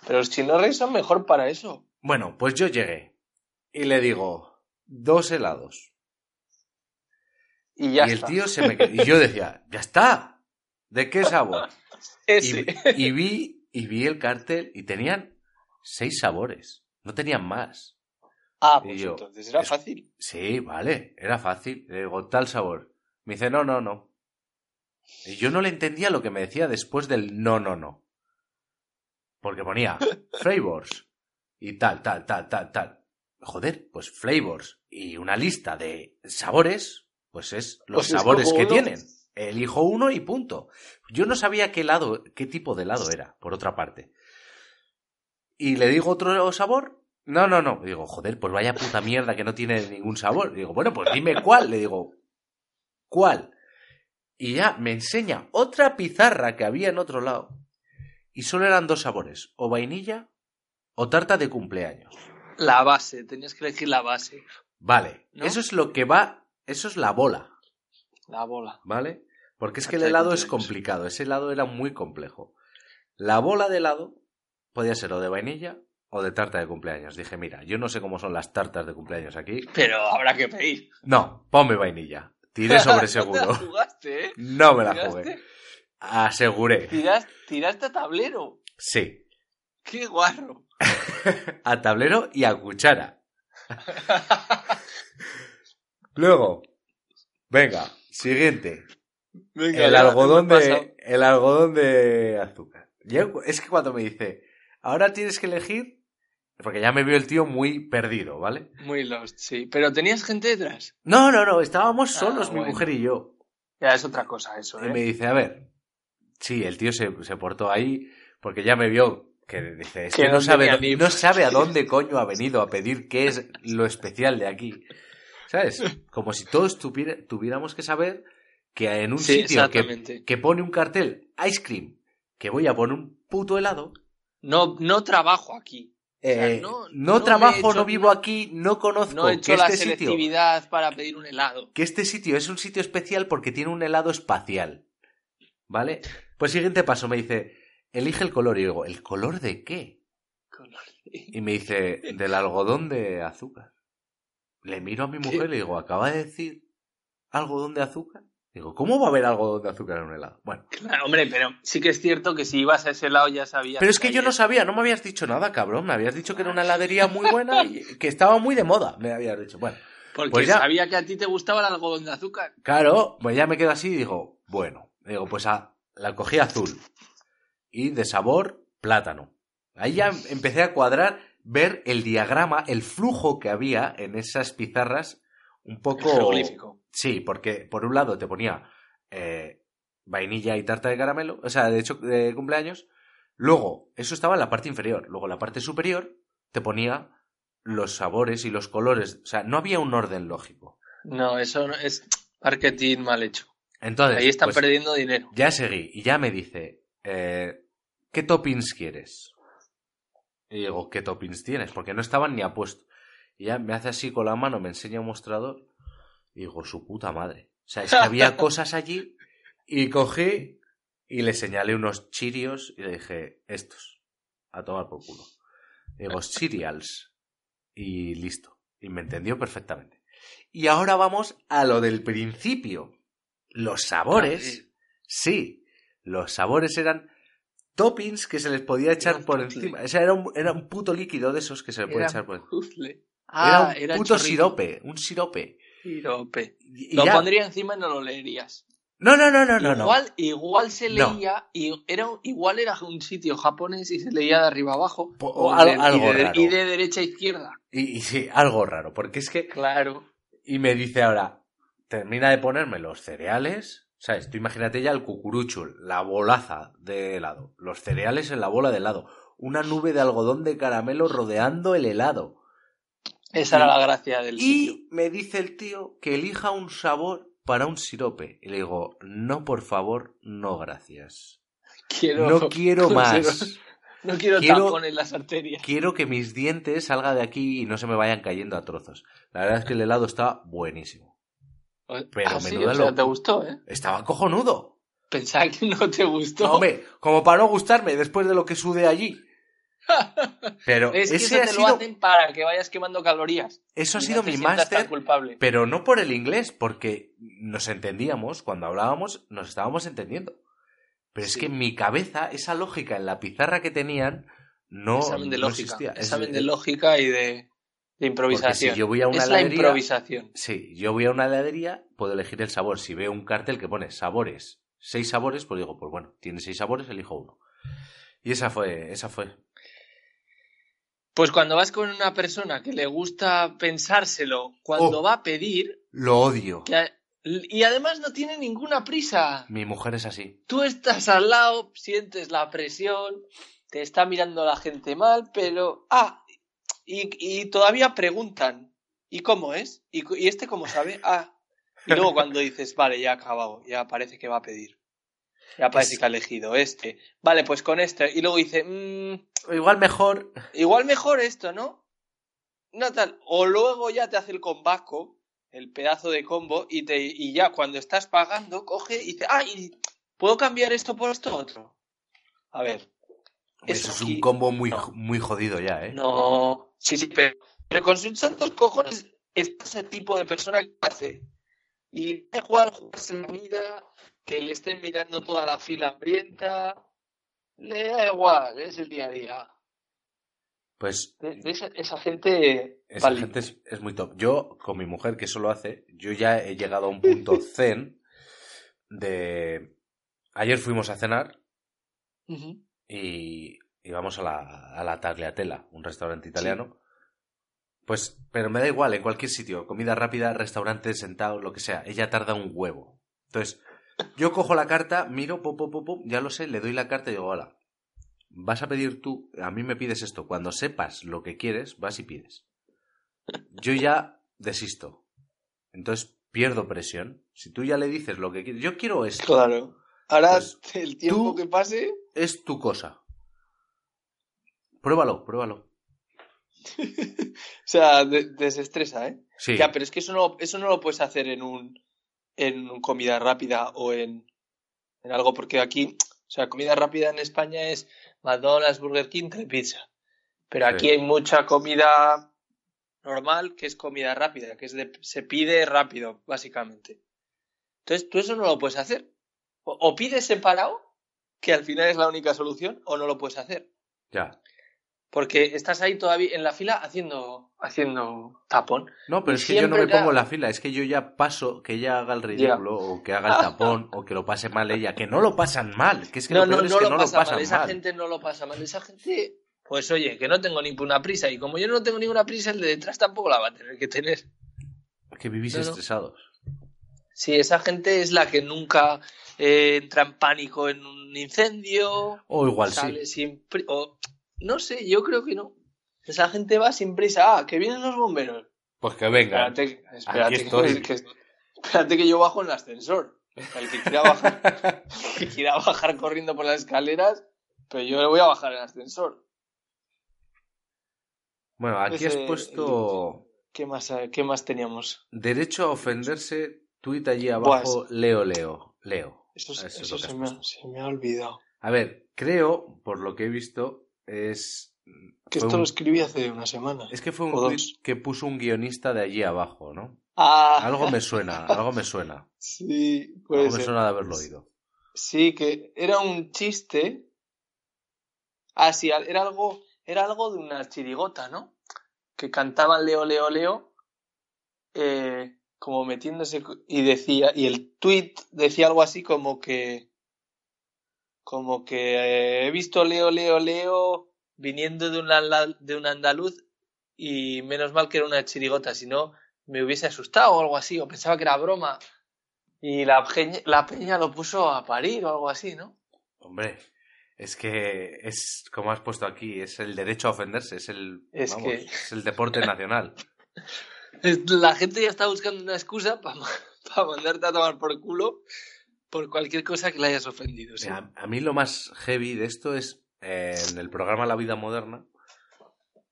Pero los chinorres son mejor para eso. Bueno, pues yo llegué y le digo dos helados. Y ya y el está. tío se me y yo decía, ya está. ¿De qué sabor? *laughs* Y vi y vi el cartel y tenían seis sabores, no tenían más. Ah, y pues yo, entonces era es- fácil. Sí, vale, era fácil. Le digo, tal sabor. Me dice, no, no, no. Y yo no le entendía lo que me decía después del no, no, no. Porque ponía *laughs* flavors y tal, tal, tal, tal, tal. Joder, pues flavors y una lista de sabores, pues es los Pues sabores que uno. tienen. Elijo uno y punto. Yo no sabía qué helado, qué tipo de helado era, por otra parte. Y le digo otro sabor. No, no, no. Digo, joder, pues vaya puta mierda que no tiene ningún sabor. Digo, bueno, pues dime cuál. Le digo, ¿cuál? Y ya me enseña otra pizarra que había en otro lado. Y solo eran dos sabores, o vainilla o tarta de cumpleaños. La base, tenías que elegir la base. Vale, ¿No? eso es lo que va, eso es la bola, La bola. ¿vale? Porque es que el helado es complicado, ese helado era muy complejo. La bola de helado podía ser o de vainilla o de tarta de cumpleaños. Dije, mira, yo no sé cómo son las tartas de cumpleaños aquí. Pero habrá que pedir. No, ponme vainilla. Tiré sobre *laughs* No te seguro. la jugaste, ¿eh? No me la ¿Tiraste? jugué. Aseguré. Tiras- tiraste a tablero. Sí. ¡Qué guarro! *laughs* A tablero y a cuchara. *laughs* Luego, venga, siguiente. Venga, El algodón de, el algodón de azúcar. Yo- es que cuando me dice, ahora tienes que elegir, porque ya me vio el tío muy perdido, ¿vale? Muy lost, sí. Pero tenías gente detrás. No, no, no, estábamos Ah, solos, mi mujer y yo. Ya es otra cosa eso, Y ¿eh? me dice, a ver, sí, el tío se, se portó ahí porque ya me vio Que dice, es Que que no sabe, ni- no sabe a dónde *laughs* coño ha venido a pedir qué es lo especial de aquí. ¿Sabes? *laughs* Como si todos tuviéramos que saber que en un Sí, sitio que, que pone un cartel ice cream, que voy a poner un puto helado, No, no trabajo aquí. sea, eh, no- no, trabajo, hecho- no vivo aquí, no conozco No he hecho que la este sitio selectividad para pedir un helado. que este sitio es un sitio especial porque tiene un helado espacial. ¿Vale? Pues siguiente paso, me dice, elige el color. Y digo, ¿el color de qué? Y me dice, del algodón de azúcar. Le miro a mi mujer y le digo, ¿acaba de decir algodón de azúcar? Digo, ¿cómo va a haber algodón de azúcar en un helado? Bueno, Claro, hombre, pero sí que es cierto que si ibas a ese lado ya sabías. pero es que yo no sabía, no me habías dicho nada, cabrón. Me habías dicho que era una heladería muy buena y *laughs* que estaba muy de moda, me habías dicho. Bueno, Porque pues ya. sabía que a ti te gustaba el algodón de azúcar. Claro, pues ya me quedo así y digo, bueno, digo, pues a- la cogí azul y de sabor plátano. Ahí ya empecé a cuadrar, ver el diagrama, el flujo que había en esas pizarras, un poco... Jeroglífico. Sí, porque por un lado te ponía eh, vainilla y tarta de caramelo, o sea, de hecho, de cumpleaños. Luego, eso estaba en la parte inferior. Luego, en la parte superior te ponía los sabores y los colores. O sea, no había un orden lógico. No, eso no- es marketing mal hecho. Entonces, Ahí están pues, perdiendo dinero. ya seguí y ya me dice, eh, ¿qué toppings quieres? Y digo, ¿qué toppings tienes? Porque no estaban ni a puesto. Y ya me hace así con la mano, me enseña un mostrador. Y digo, su puta madre. O sea, es que había *laughs* cosas allí. Y cogí y le señalé unos chirios y le dije, estos. A tomar por culo. Digo, cereals. Y listo. Y me entendió perfectamente. Y ahora vamos a lo del principio. Los sabores. Sí, los sabores eran toppings que se les podía echar por puzzle. encima. O sea, era un, era un puto líquido de esos que se le puede Era echar por encima. puzzle. Era Ah, un puto chorrito. sirope, un sirope. Sirope. Lo ya- pondría encima y no lo leerías. No, no, no, no, no, no. igual, igual se No. leía, y era, igual era un sitio japonés y se leía de arriba abajo. Po- o al- de- algo y, de, raro. y de derecha a izquierda. Y, y sí, algo raro, porque es que... Claro. Y me dice ahora, termina de ponerme los cereales, ¿sabes? Tú imagínate ya el cucurucho, la bolaza de helado, los cereales en la bola de helado, una nube de algodón de caramelo rodeando el helado. Esa era la gracia del sitio. Y me dice el tío que elija un sabor para un sirope. Y le digo, no, por favor, no, gracias. Quiero, No quiero *laughs* más. No quiero, Quiero- en las arterias. Quiero que mis dientes salgan de aquí y no se me vayan cayendo a trozos. La verdad es que el helado está buenísimo. Pero ah, sí, menuda o sea, te gustó, ¿eh? Estaba cojonudo. Pensaba que no te gustó. No, hombre, como para no gustarme después de lo que sudé allí. *laughs* Pero es que ese eso te sido, lo hacen para que vayas quemando calorías. eso ha sido no mi máster, pero no por el inglés, porque nos entendíamos, cuando hablábamos, nos estábamos entendiendo. Pero es que en mi cabeza, esa lógica en la pizarra que tenían, no, examen de no lógica. existía. Es- examen de es- lógica y de, improvisación. si yo voy a una es la improvisación. Sí, yo voy a una heladería, puedo elegir el sabor. Si veo un cartel que pone sabores, seis sabores, pues digo, pues bueno, tiene seis sabores, elijo uno. Y esa fue, esa fue. Pues cuando vas con una persona que le gusta pensárselo cuando Oh. va a pedir, Lo odio. que y además no tiene ninguna prisa. Mi mujer es así. Tú estás al lado, sientes la presión, te está mirando la gente mal, pero... Ah, y, y todavía preguntan, ¿y cómo es? ¿Y, y este cómo sabe? Ah, y luego cuando dices, vale, ya ha acabado, ya parece que va a pedir. Ya parece Es- que ha elegido este. Vale, pues con este. Y luego dice, "Mm, Igual mejor. igual mejor esto, ¿no? No tal. O luego ya te hace el combaco, el pedazo de combo, y, te, y ya cuando estás pagando, coge y dice, ah, y ¿puedo cambiar esto por esto otro? A ver. Eso es aquí- un combo muy, no. muy jodido ya, ¿eh? No, sí, sí, pero, pero con sus santos cojones está ese tipo de persona que hace. Y da igual jugarse la vida, que le estén mirando toda la fila hambrienta. Le da igual, es el día a día. Pues De- de esa, esa gente. esa gente es, es muy top. Yo, con mi mujer, que eso lo hace, yo ya he llegado a un punto *laughs* zen de... Ayer fuimos a cenar y íbamos a la, a la Tagliatella, un restaurante italiano. Pues, pero me da igual, en cualquier sitio, comida rápida, restaurante, sentado, lo que sea, ella tarda un huevo. Entonces, yo cojo la carta, miro, pum, pum, ya lo sé, le doy la carta y digo, hola, vas a pedir tú, a mí me pides esto, cuando sepas lo que quieres, vas y pides. Yo ya desisto. Entonces pierdo presión. Si tú ya le dices lo que quieres, yo quiero esto, Claro. Ahora Pues, el tiempo que pase. es tu cosa. Pruébalo, pruébalo. *laughs* O sea, de- desestresa, ¿eh? Sí, Ya, pero es que eso no, eso no lo puedes hacer en un en comida rápida o en, en algo, porque aquí, o sea, comida rápida en España es McDonald's, Burger King, Telepizza. Pero Sí. aquí hay mucha comida normal que es comida rápida, que es de, se pide rápido, básicamente. Entonces, tú eso no lo puedes hacer. O, o pides separado, que al final es la única solución, o no lo puedes hacer. ya. Porque estás ahí todavía en la fila haciendo, haciendo tapón. No, pero Y es que yo no me pongo en la fila, es que yo ya paso que ella haga el ridículo o que haga el *laughs* tapón o que lo pase mal ella, que no lo pasan mal, que es que no, lo no, peor es no que lo no pasa lo pasan mal. Esa mal. gente no lo pasa mal. Esa gente, pues oye, que no tengo ninguna prisa. Y como yo no tengo ninguna prisa, el de detrás tampoco la va a tener que tener. Que vivís No, estresados. Sí, esa gente es la que nunca eh, entra en pánico en un incendio. O igual sale sí. sin o, no sé, yo creo que no. Esa gente va sin prisa. Ah, que vienen los bomberos. Pues que venga. Espérate, espérate, estoy. que, que- espérate que yo bajo en el ascensor. El que quiera bajar, *laughs* el que quiera bajar corriendo por las escaleras, pero yo le voy a bajar en el ascensor. Bueno, aquí has puesto ¿Qué más, eh, qué más teníamos? derecho a ofenderse, tuit allí abajo, Leo, Leo, Leo. Eso, se, me, se me ha olvidado. A ver, creo, por lo que he visto, es... Que esto un- lo escribí hace una semana. Es que fue un dos. que puso un guionista de allí abajo, ¿no? Ah, Algo me *laughs* suena, algo me suena. sí, puede Algo me suena de haberlo oído. Sí, que era un chiste. Ah, sí, era algo, era algo de una chirigota, ¿no? Que cantaban Leo, Leo, Leo, eh, como metiéndose y decía, y el tweet decía algo así como que, como que eh, he visto Leo, Leo, Leo viniendo de un, de un andaluz y menos mal que era una chirigota, si no me hubiese asustado o algo así, o pensaba que era broma. Y la peña, la peña lo puso a parir o algo así, ¿no? Hombre, es que es, como has puesto aquí, es el derecho a ofenderse, es el, Es vamos, que- es el deporte nacional. *laughs* La gente ya está buscando una excusa para *laughs* mandarte a tomar por culo por cualquier cosa que le hayas ofendido. a, a mí lo más heavy de esto es eh, en el programa La Vida Moderna,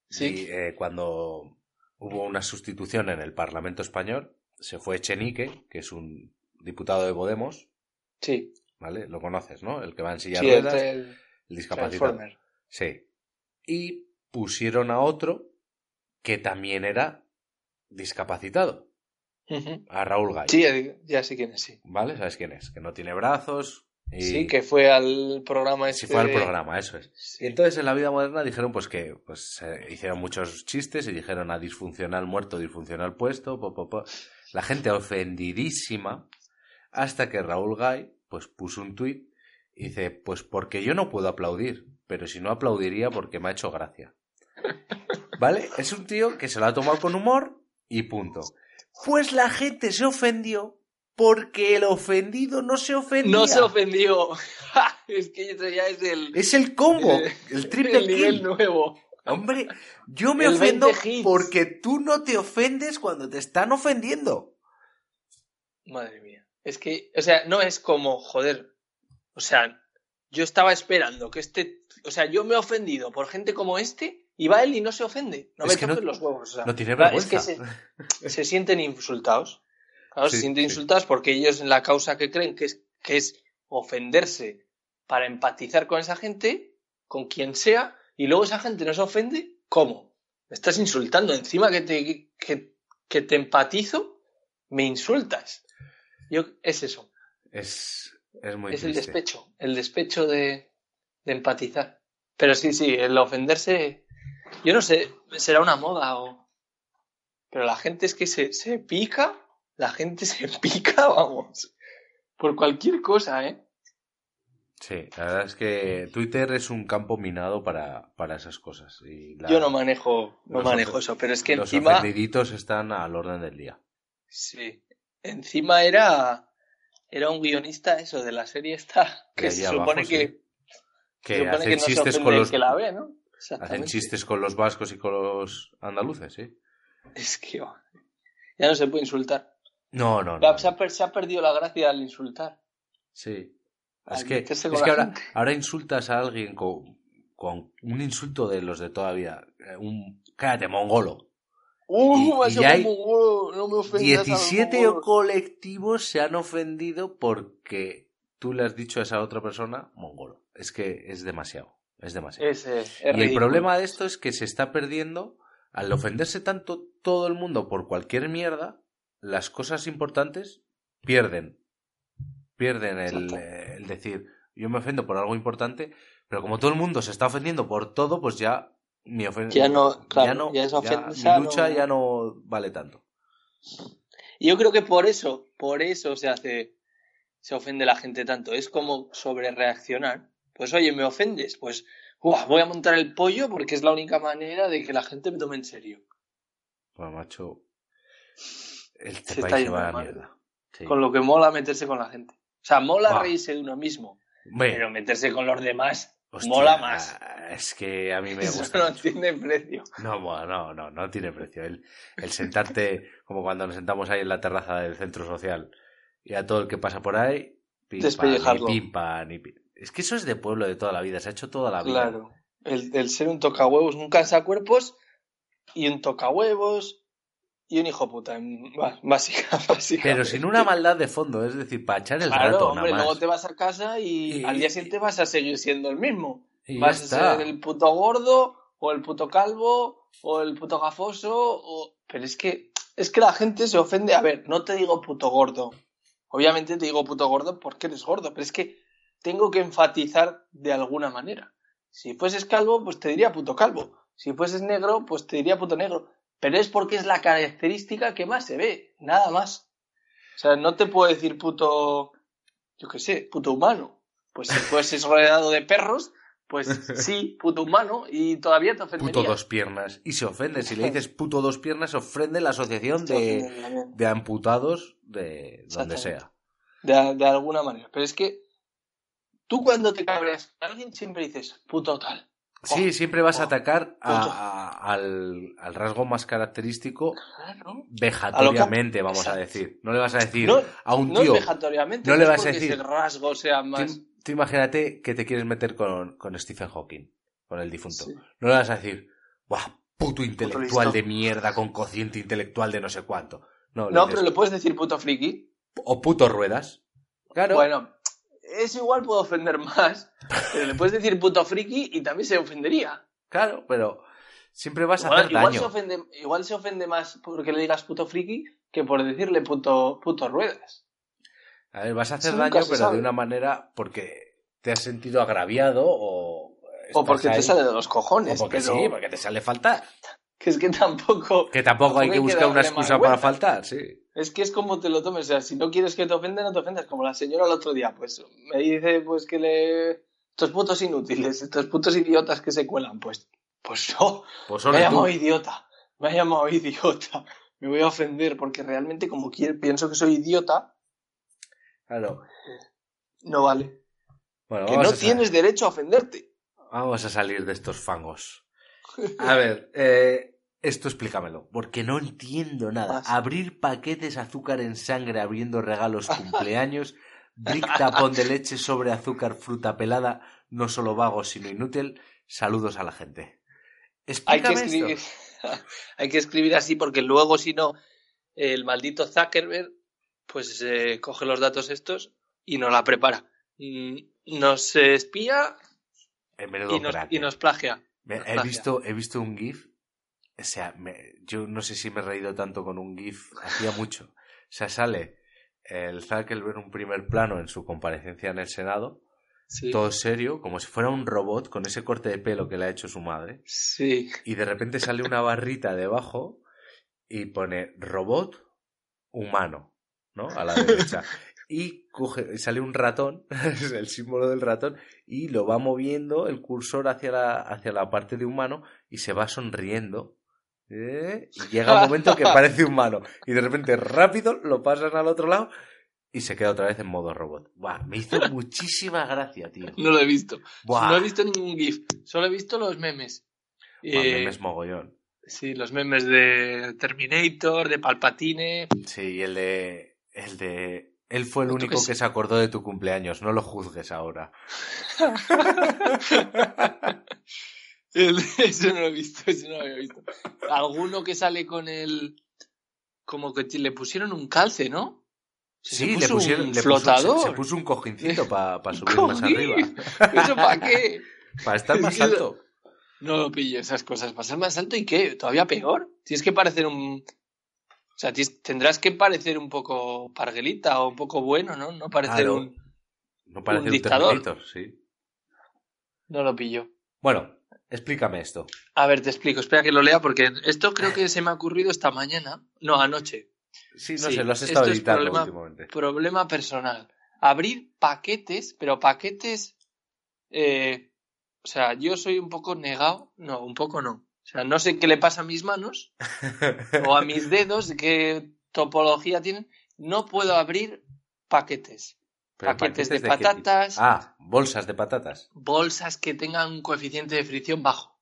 Sí. y, eh, cuando hubo una sustitución en el Parlamento Español, se fue Chenique, que es un diputado de Podemos, Sí, ¿vale? Lo conoces, ¿no? El que va en silla sí, de el, ruedas, el el discapacitado. Sí. Y pusieron a otro que también era discapacitado, A Raúl Gay. Sí, eh, ya sé quién es, sí. ¿Vale? ¿Sabes quién es? Que no tiene brazos. Y... Sí, que fue al programa Sí este. fue al programa, eso es. Sí. Y entonces en la vida moderna dijeron pues que pues eh, hicieron muchos chistes y dijeron a disfuncional muerto, disfuncional puesto, po, po, po. la gente ofendidísima hasta que Raúl Gay pues puso un tuit y dice pues porque yo no puedo aplaudir, pero si no aplaudiría porque me ha hecho gracia. ¿Vale? Es un tío que se lo ha tomado con humor y punto. Pues la gente se ofendió porque el ofendido no se ofendía. No se ofendió. *laughs* es que eso ya es el, Es el combo, el- el triple el nivel kill. nuevo. Hombre, yo me El ofendo 20 hits. porque tú no te ofendes cuando te están ofendiendo. Madre mía. Es que, o sea, no es como, joder. O sea, yo estaba esperando que este. O sea, yo me he ofendido por gente como este y va él y no se ofende. No Es me no- los huevos. o sea. No tiene Claro, es vergüenza. que se, *laughs* se sienten insultados. Claro, Sí, se sienten sí. insultados porque ellos en la causa que creen que es, que es ofenderse para empatizar con esa gente, con quien sea, y luego esa gente no se ofende, ¿cómo? Me estás insultando. Encima que te, que, que te empatizo, me insultas. Yo, es eso. Es, es muy es el despecho. El despecho de, de empatizar. Pero sí, sí, el ofenderse. Yo no sé, será una moda o. Pero la gente es que se, se pica. La gente *laughs* se pica, vamos. Por cualquier cosa, ¿eh? Sí, la verdad es que Twitter es un campo minado para, para esas cosas. Y la- Yo no manejo, no los manejo eso, pero es que los encima. ofendiditos están al orden del día. Sí. Encima era. Era un guionista, eso, de la serie esta. Que se supone abajo, que. sí. Que supone hacen que no se ofende con los que la ve, ¿no? Hacen chistes con los vascos y con los andaluces, sí. Es que va. ya no se puede insultar. No, no, no. Se, ha, per- se ha perdido la gracia al insultar. Sí. Al Es que, es que ahora, insultas a alguien con, con un insulto de los de toda la vida. eh, Un cállate, mongolo. ¡Uh! y- ya hay mongolo, no me ofendas al 17 mongolo. colectivos se han ofendido porque tú le has dicho a esa otra persona mongolo. Es que es demasiado. Es demasiado. Es y el problema de esto es que se está perdiendo, al ofenderse tanto todo el mundo por cualquier mierda, las cosas importantes pierden. Pierden el, eh, el decir, yo me ofendo por algo importante, pero como todo el mundo se está ofendiendo por todo, pues ya mi ofensa. Ya no, claro, ya ofensa mi lucha no- ya no vale tanto. Y yo creo que por eso, por eso se hace, se ofende la gente tanto. Es como sobre reaccionar. Pues oye, me ofendes, pues voy a montar el pollo porque es la única manera de que la gente me tome en serio. Bueno, macho, este Se está país se va a la mierda. Sí. Con lo que mola meterse con la gente. O sea, mola reírse de uno mismo, pero meterse con los demás hostia, mola más. Es que a mí me *laughs* Eso gusta. no mucho. tiene precio. No, no, no, no tiene precio. El, el sentarte como cuando nos sentamos ahí en la terraza del centro social y a todo el que pasa por ahí, pim, pam, y pim, pam, y pim. Es que eso es de pueblo de toda la vida, se ha hecho toda la vida. Claro. El, el ser un tocahuevos, un cansacuerpos y un tocahuevos y un hijo puta. *laughs* Básica, básica. Pero sin una maldad de fondo, es decir, para echar el Claro, rato hombre, nada más. luego te vas a casa y, Y- al día siguiente vas a seguir siendo el mismo. Vas a ser el puto gordo, o el puto calvo, o el puto gafoso, o... Pero es que, es que la gente se ofende. A ver, no te digo puto gordo. Obviamente te digo puto gordo porque eres gordo, pero es que tengo que enfatizar de alguna manera. Si fueses calvo, pues te diría puto calvo. Si fueses negro, pues te diría puto negro. Pero es porque es la característica que más se ve, nada más. O sea, no te puedo decir puto, yo qué sé, puto humano. Pues si fueses rodeado de perros, pues sí, puto humano, y todavía te ofendería. Puto dos piernas. Y se ofende. Si le *laughs* dices puto dos piernas, se ofende la asociación de, de amputados de donde sea. de, de alguna manera. Pero es que tú cuando te cabreas con alguien siempre dices puto tal. Sí, siempre vas a atacar a- a- al, al rasgo más característico Claro. vejatoriamente, vamos a decir. No le vas a decir No, a un no tío. es vejatoriamente, no le vas a decir- ese rasgo sea más. Tú, tú imagínate que te quieres meter con, con Stephen Hawking, con el difunto. Sí. No le vas a decir, ¡buah! Puto intelectual listo". de mierda con cociente intelectual de no sé cuánto. No, No, pero le puedes decir puto friki. O puto ruedas. Claro. Bueno, eso igual puedo ofender más, pero le puedes decir puto friki y también se ofendería. Claro, pero siempre vas a hacer igual daño. se ofende, igual se ofende más porque le digas puto friki que por decirle puto, puto ruedas. A ver, vas a hacer daño, pero sabe. de una manera porque te has sentido agraviado o. O porque ahí, te sale de los O cojones. porque pero sí, porque te sale faltar. Que es que tampoco. Que tampoco hay que buscar una excusa para faltar, sí. Es que es como te lo tomes. O sea, si no quieres que te ofenda, no te ofendas. Como la señora el otro día, pues me dice pues que le. Estos putos inútiles, estos putos idiotas que se cuelan, pues. Pues no. Pues Me ha llamado idiota. Me ha llamado idiota. Me voy a ofender porque realmente, como quiero, pienso que soy idiota, Claro. no vale. Bueno, Que no tienes derecho a ofenderte. Vamos a salir de estos fangos. A ver, eh, esto explícamelo, porque no entiendo nada. Más. Abrir paquetes azúcar en sangre abriendo regalos cumpleaños, brick tapón de leche sobre azúcar fruta pelada, no solo vago sino inútil. Saludos a la gente. Hay que, Explícame escribir, esto. *laughs* hay que escribir así porque luego, si no, el maldito Zuckerberg pues eh, coge los datos estos y nos la prepara. Mm, Nos eh, espía En y nos, y eh. nos plagia. He visto, he visto un GIF. O sea, me- yo no sé si me he reído tanto con un GIF. Hacía mucho. O sea, sale el Zuckerberg un primer plano en su comparecencia en el Senado. Sí. Todo serio, como si fuera un robot con ese corte de pelo que le ha hecho su madre. Sí. Y de repente sale una barrita debajo y pone robot humano, ¿no? A la derecha. Y coge, sale un ratón, es *laughs* el símbolo del ratón, y lo va moviendo el cursor hacia la, hacia la parte de humano y se va sonriendo. ¿eh? Y llega un momento que parece humano. Y de repente rápido lo pasan al otro lado y se queda otra vez en modo robot. Buah, me hizo *laughs* muchísima gracia, tío. No lo he visto. Buah. No he visto ningún GIF. Solo he visto los memes. Buah, Eh, memes mogollón. Sí, los memes de Terminator, de Palpatine. Sí, y el de... El de... Él fue el que único que se acordó de tu cumpleaños, no lo juzgues ahora. *laughs* El- Eso no lo he visto, eso no lo había visto. Alguno que sale con el. Como que le pusieron un calce, ¿no? Sí, puso le pusieron... un le puso- flotador. se, se puso un cojincito *laughs* para subir más arriba. *laughs* ¿Eso para qué? Para estar Es más alto. No lo pillo esas cosas. Pasar más alto y qué? Todavía peor. Tienes que parecer un. O sea, tendrás que parecer un poco parguelita o un poco bueno, ¿no? No parecer un. No dictador. Sí. No lo pillo. Bueno, explícame esto. A ver, te explico. Espera que lo lea porque esto creo que se me ha ocurrido esta mañana. No, anoche. Sí, no Sí, sé, lo has esto estado es editando problema- últimamente. Problema personal. Abrir paquetes, pero paquetes. eh, o sea, yo soy un poco negado. No, un poco no. O sea, no sé qué le pasa a mis manos o a mis dedos, qué topología tienen. No puedo abrir paquetes. Paquetes de patatas. Ah, bolsas de patatas. Bolsas que tengan un coeficiente de fricción bajo.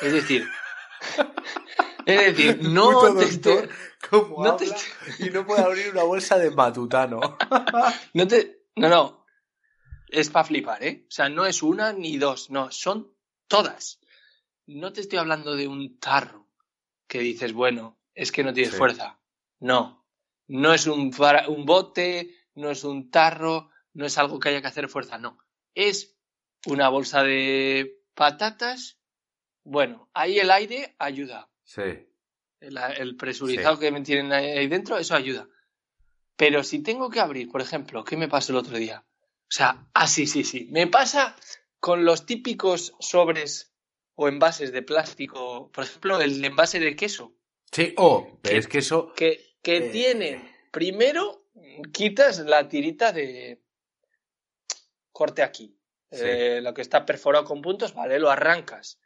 Es decir. *laughs* es decir, no te doctor, esté- ¿Cómo no te habla? Y no puede abrir una bolsa de matutano. *laughs* No te. No, no. Es para flipar, ¿eh? O sea, no es una ni dos, no, son todas. No te estoy hablando de un tarro que dices, bueno, es que no tienes Sí. fuerza. No. No es un, un bote, no es un tarro, no es algo que haya que hacer fuerza, no. Es una bolsa de patatas. Bueno, ahí el aire ayuda. Sí. El, el presurizado que me tienen ahí, dentro, eso ayuda. Pero si tengo que abrir, por ejemplo, ¿qué me pasó el otro día? O sea, ah, sí, sí, sí. Me pasa con los típicos sobres o envases de plástico. Por ejemplo, el envase de queso. Sí, oh, pero ¿Qué? es que eso. Que, que Eh. tienen, primero, quitas la tirita de corte aquí. Sí. Eh, lo que está perforado con puntos, vale, lo arrancas.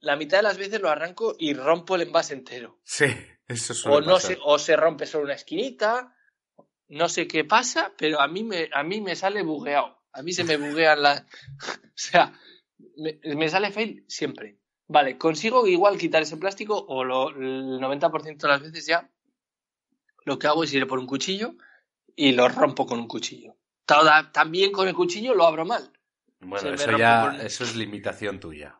La mitad de las veces lo arranco y rompo el envase entero. Sí, eso o suele no pasar. se, o se rompe solo una esquinita, no sé qué pasa, pero a mí me, a mí me sale bugueado. A mí se me buguean las. *laughs* o sea, me, me sale fail siempre. Vale, consigo igual quitar ese plástico o lo, el 90% de las veces ya lo que hago es ir por un cuchillo y lo rompo con un cuchillo. También con el cuchillo lo abro mal. Bueno, eso ya. Eso es limitación tuya.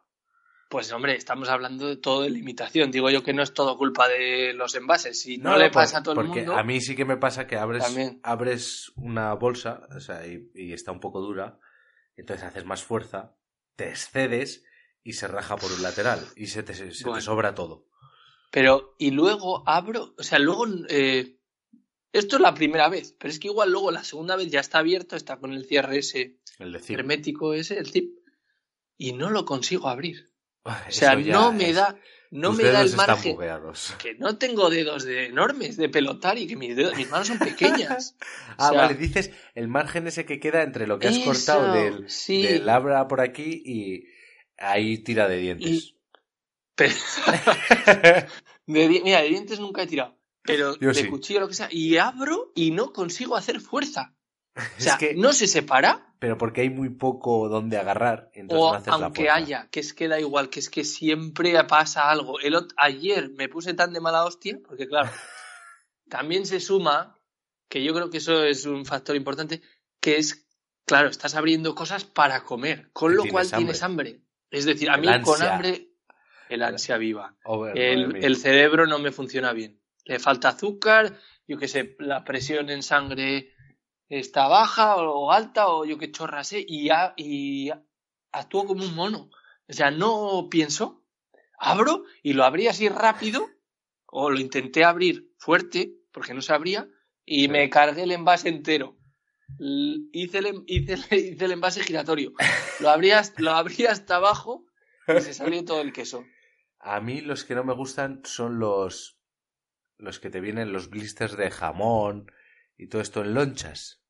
Pues hombre, estamos hablando de todo de limitación. Digo yo que no es todo culpa de los envases. Si no, No, le pasa a todo el porque mundo. a mí sí que me pasa que abres, También. abres una bolsa o sea, y, y está un poco dura, entonces haces más fuerza, te excedes y se raja por un lateral y se te, se te Bueno. sobra todo. Pero, y luego abro, o sea, luego, eh, esto es la primera vez, pero es que igual luego la segunda vez ya está abierto, está con el cierre ese, El hermético ese, el zip, y no lo consigo abrir. O Eso sea, no me es- da, no tus me da el margen. Que no tengo dedos de enormes de pelotar y que mis, dedos, mis manos son pequeñas. *laughs* Ah, O sea, vale, dices el margen ese que queda entre lo que has Eso, cortado del, sí. del labra por aquí y ahí tira de dientes. Pero- *laughs* de di- mira, de dientes nunca he tirado. Pero Yo de sí. cuchillo lo que sea. Y abro y no consigo hacer fuerza. O Es sea, que- no se separa. Pero porque hay muy poco donde agarrar, entonces O no la aunque haya, que es que da igual, que es que siempre pasa algo. El ayer me puse tan de mala hostia, porque claro, *laughs* también se suma, que yo creo que eso es un factor importante, que es, claro, estás abriendo cosas para comer, con lo tienes cual hambre. tienes hambre. Es decir, a El mí con ansia. hambre, el ansia viva. Over, El, el cerebro no me funciona bien. Le falta azúcar, yo qué sé, la presión en sangre está baja o alta o yo qué chorra sé y, a- y actúo como un mono. O sea, no pienso, abro y lo abrí así rápido o lo intenté abrir fuerte porque no se abría y Sí. me cargué el envase entero. Hice el, en- hice, el- *laughs* hice el envase giratorio. Lo abrí, hasta, lo abrí hasta abajo y se salió todo el queso. A mí los que no me gustan son los los que te vienen los blisters de jamón y todo esto en lonchas.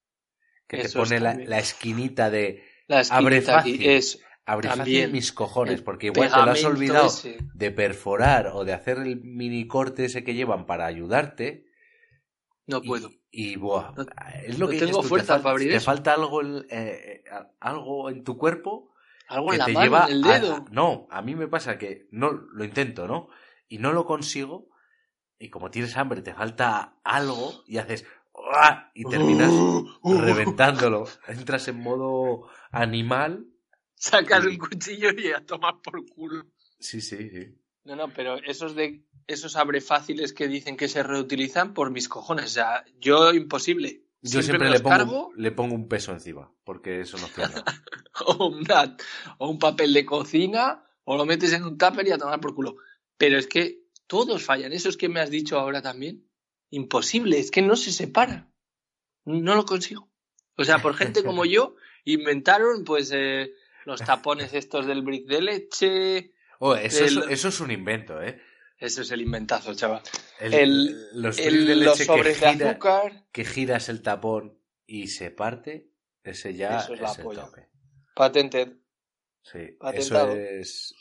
Que te Esos pone la, la esquinita de La Abre esquinita aquí fácil. es abre fácil También. mis cojones, el porque igual te lo has olvidado ese. de perforar o de hacer el mini corte ese que llevan para ayudarte. No y- puedo. Y buah, No- es lo no que tengo tú, te fuerza fal- para abrir te eso. falta algo en, eh, algo en tu cuerpo Algo que en la te mano, lleva en el a- dedo. no, a mí me pasa que no lo intento, ¿no? Y no lo consigo y como tienes hambre te falta algo y haces. Y terminas Uh, reventándolo. Entras en modo animal. Sacas Sí. un cuchillo y a tomar por culo. Sí, sí, sí. No, no, pero esos de esos abre fáciles que dicen que se reutilizan por mis cojones. O sea, yo imposible. Yo siempre, le, pongo, cargo le pongo un peso encima, porque eso no cierra. *laughs* o, una- o un papel de cocina o lo metes en un tupper y a tomar por culo. Pero es que todos fallan. Eso es que me has dicho ahora también. Imposible, es que no se separa. No lo consigo. O sea, por *laughs* gente como yo, inventaron pues eh, los tapones estos del brick de leche. Oh, eso, es, eso es un invento, ¿eh? Eso es el inventazo, chaval. El- El- los El- de los leche sobres que, de azúcar, que giras el tapón y se parte, ese ya Eso es es, la el tope. patented. Sí, eso Patentado. es,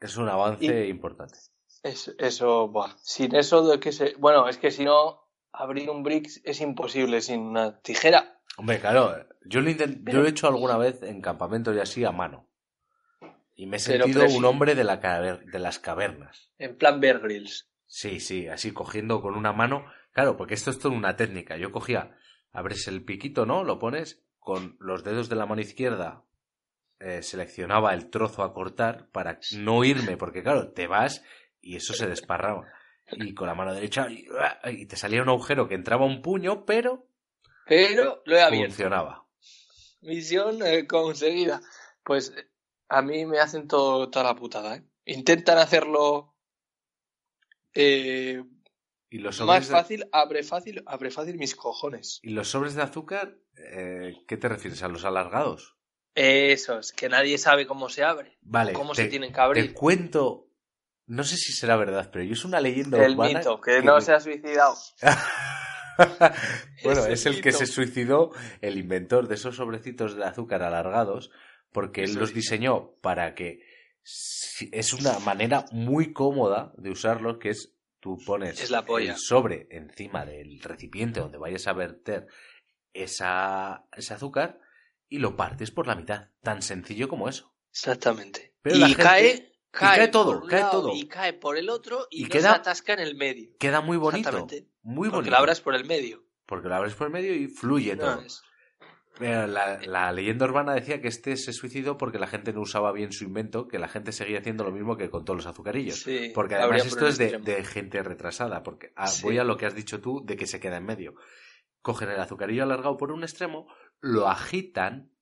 es un avance importante. Es- eso, buah. Sin eso de que se. Bueno, es que si no, abrir un bricks es imposible sin una tijera. Hombre, claro, yo lo, intent- yo lo he hecho alguna vez en campamentos y así a mano. Y me he sentido un hombre de, la caver- de las cavernas. En plan Bear Grylls. Sí, sí, así cogiendo con una mano. Claro, porque esto es toda una técnica. Yo cogía, abres el piquito, ¿no? Lo pones con los dedos de la mano izquierda. eh, seleccionaba el trozo a cortar para no irme, porque claro, te vas y eso se desparraba. Y con la mano derecha y, y te salía un agujero que entraba un puño, pero Pero lo he abierto. funcionaba. Misión eh, conseguida. Pues a mí me hacen todo, toda la putada, ¿eh? Intentan hacerlo eh, Y los más sobres de- fácil, abre fácil, abre fácil mis cojones. ¿Y los sobres de azúcar? eh, ¿Qué te refieres? ¿A los alargados? Eso es, que nadie sabe cómo se abre. Vale. cómo te, se tienen que abrir. Te cuento. No sé si será verdad, pero yo es una leyenda El urbana. mito, que no se ha suicidado. *laughs* bueno, es el que se suicidó, el inventor de esos sobrecitos de azúcar alargados, porque él los diseñó para que es una manera muy cómoda de usarlos, que es tú pones Es la el sobre encima del recipiente donde vayas a verter esa, ese azúcar y lo partes por la mitad, tan sencillo como eso. Exactamente. Pero y la gente- cae, cae, cae todo, por un cae lado todo. Y cae por el otro y, Y no queda- se atasca en el medio. Queda muy bonito, Exactamente. muy Porque bonito. la abras por el medio. Porque lo abres por el medio y fluye No, todo. es- la, la leyenda urbana decía que este se suicidó porque la gente no usaba bien su invento, que la gente seguía haciendo lo mismo que con todos los azucarillos. sí, porque además esto es de, gente retrasada, porque ah, Sí. voy a lo que has dicho tú de que se queda en medio. Cogen el azucarillo alargado por un extremo, lo agitan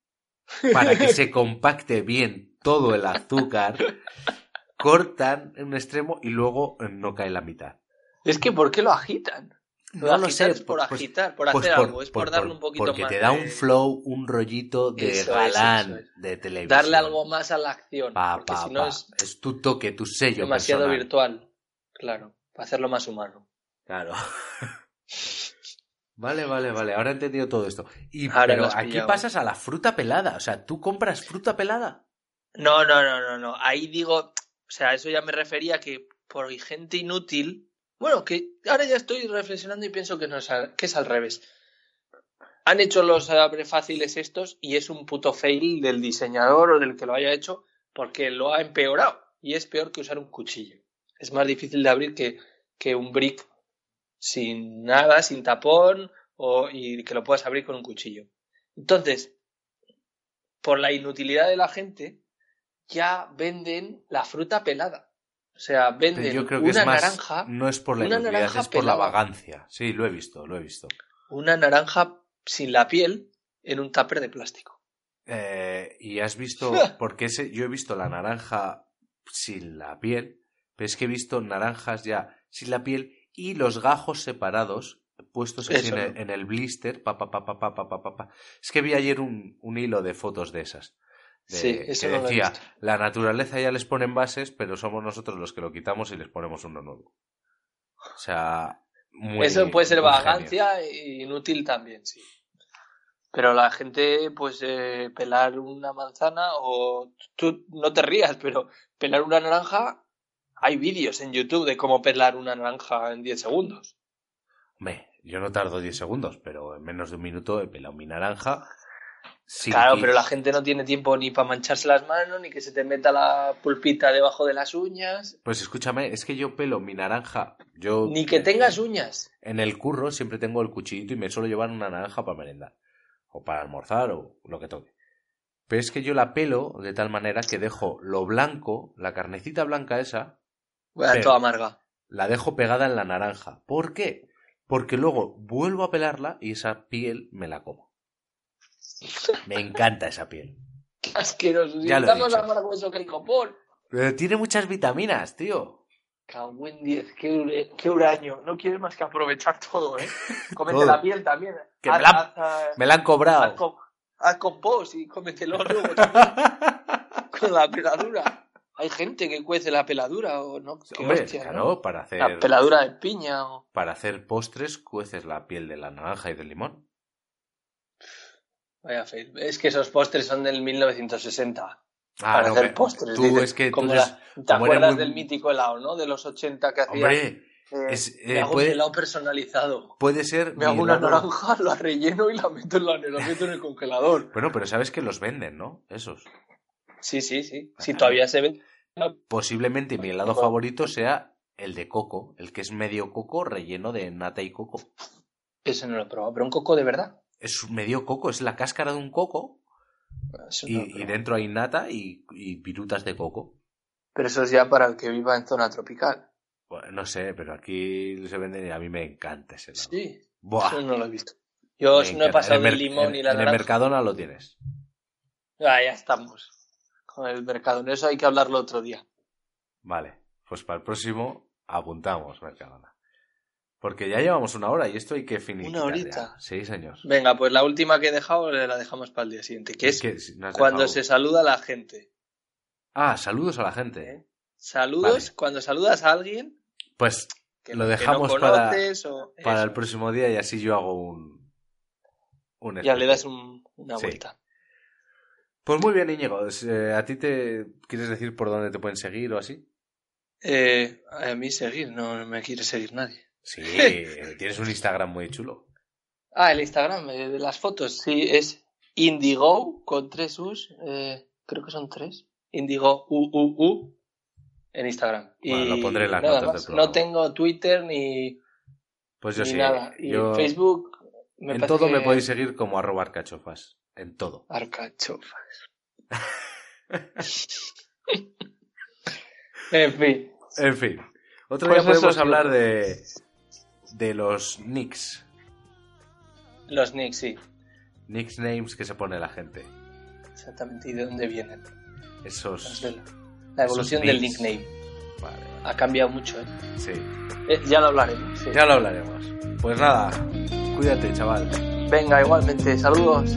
para que *laughs* se compacte bien todo el azúcar, cortan en un extremo y luego eh, no cae en la mitad. Es que ¿por qué lo agitan? Lo No lo sé, es por pues- agitar, por Pues hacer por- algo, es por, por- darle un poquito porque más te da de- un flow, un rollito de Eso es, galán eso de televisión. darle algo más a la acción, Pa, porque pa, si no pa. es Es tu toque, tu sello demasiado personal. virtual. Claro, para hacerlo más humano. Claro. *laughs* vale, vale, vale. Ahora he entendido todo esto. Y Ahora pero aquí pillado. pasas a la fruta pelada. O sea, tú compras fruta pelada. No, no, no, no, no. Ahí digo, o sea, eso ya me refería que por gente inútil, bueno, que ahora ya estoy reflexionando y pienso que no es al, que es al revés. Han hecho los abre fáciles estos y es un puto fail del diseñador o del que lo haya hecho porque lo ha empeorado y es peor que usar un cuchillo. Es más difícil de abrir que, que un brick sin nada, sin tapón o, y que lo puedas abrir con un cuchillo. Entonces, por la inutilidad de la gente, ya venden la fruta pelada. O sea, venden Pero una naranja. No es por la una naranja es por la vagancia. Sí, lo he visto, lo he visto. Una naranja sin la piel en un tupper de plástico. Eh, y has visto, *laughs* porque ese, yo he visto la naranja sin la piel, pero es que he visto naranjas ya sin la piel y los gajos separados puestos así en, el, blister, pa Es que vi ayer un hilo de fotos de esas de- Sí, eso que no decía, la naturaleza ya les pone bases, pero somos nosotros los que lo quitamos y les ponemos uno nuevo. O sea, muy, Eso puede ser vagancia e inútil también, sí. Pero la gente, pues, eh, pelar una manzana o tú no te rías, pero pelar una naranja, hay vídeos en YouTube de cómo pelar una naranja en 10 segundos. Yo no tardo 10 segundos, pero en menos de un minuto he pelado mi naranja. Claro, pero la gente no tiene tiempo ni para mancharse las manos, ni que se te meta la pulpita debajo de las uñas, Pues escúchame, es que yo pelo mi naranja. Yo ni que tengas uñas. En el curro siempre tengo el cuchillito y me suelo llevar una naranja para merendar. O para almorzar o lo que toque. Pero es que yo la pelo de tal manera que dejo lo blanco, la carnecita blanca esa, Bueno, toda amarga. la dejo pegada en la naranja. ¿Por qué? Porque luego vuelvo a pelarla y esa piel me la como. Me encanta esa piel. Asqueroso. Si Ya estamos dicho. amargos eso que el copón. Pero tiene muchas vitaminas, tío. Cago en 10, qué, qué huraño. No quieres más que aprovechar todo, ¿eh? *laughs* Cómete Todo. la piel también. Que Haz- me la- haz, Me la han cobrado. haz compost y cómetelo *laughs* luego con la peladura. Hay gente que cuece la peladura o no. Hombre, hostia, ¿no? claro, para hacer, La peladura de piña o... para hacer postres cueces la piel de la naranja y del limón. Vaya fail. Es que esos postres son del 1960. Ah, para no, hacer postres. Tú dices, es que tú como eres- la- ¿Te acuerdas muy- del mítico helado, no? De los 80 que hacía. Hombre, eh, es- me eh, hago puede- un helado personalizado. puede ser. Me hago una helado- naranja, la relleno y la meto en, la, la meto en el congelador. *laughs* Bueno, pero sabes que los venden, ¿no? Esos. Sí, sí, sí. Si todavía se ven. Posiblemente mi helado favorito sea el de coco, el que es medio coco relleno de nata y coco. Eso no lo he probado. Pero un coco de verdad. Es medio coco, es la cáscara de un coco y, no dentro hay nata y, y virutas de coco. Pero eso es ya para el que viva en zona tropical. Bueno, no sé, pero aquí se venden y a mí me encanta ese helado. Sí. Buah, Eso no lo he visto. Yo no he pasado el limón en- y la En el naranja. Mercadona lo tienes. Ah, ya estamos. Con el mercado. Eso hay que hablarlo otro día. Vale, pues para el próximo apuntamos Mercadona. Porque ya llevamos una hora y esto hay que finiquitar Una horita. ya. Sí, señor. Venga, pues la última que he dejado la dejamos para el día siguiente. Que es cuando se saluda a la gente. Ah, saludos a la gente. ¿Eh? Saludos, Vale. cuando saludas a alguien Pues que, Lo que dejamos para- o el próximo día y así yo hago un... un Ya le das un- una Sí. vuelta. Pues muy bien, Íñigo. Eh, ¿A ti te quieres decir por dónde te pueden seguir o así? Eh, a mí seguir, no me quiere seguir nadie. Sí, *laughs* tienes un Instagram muy chulo. Ah, el Instagram eh, de las fotos, sí, es Indigo con tres U's, eh, creo que son tres. Indigo U U U en Instagram. Bueno, lo pondré en las nada notas más. del. No tengo Twitter ni, Pues yo ni sí. nada. Y yo- Facebook me en todo me podéis seguir como arroba arcachofas. En todo. Arcachofas. *laughs* en fin. En fin. Otro Pues día podemos hablar de, de los nicks. Los nicks, sí. Nicknames que se pone la gente. Exactamente. ¿Y de dónde vienen? Esos... La, la evolución esos del nickname. Vale, vale. Ha cambiado mucho, ¿eh? Sí. Eh, ya lo hablaremos. sí. Ya lo hablaremos. Pues nada. Cuídate, chaval. Venga, igualmente. Saludos.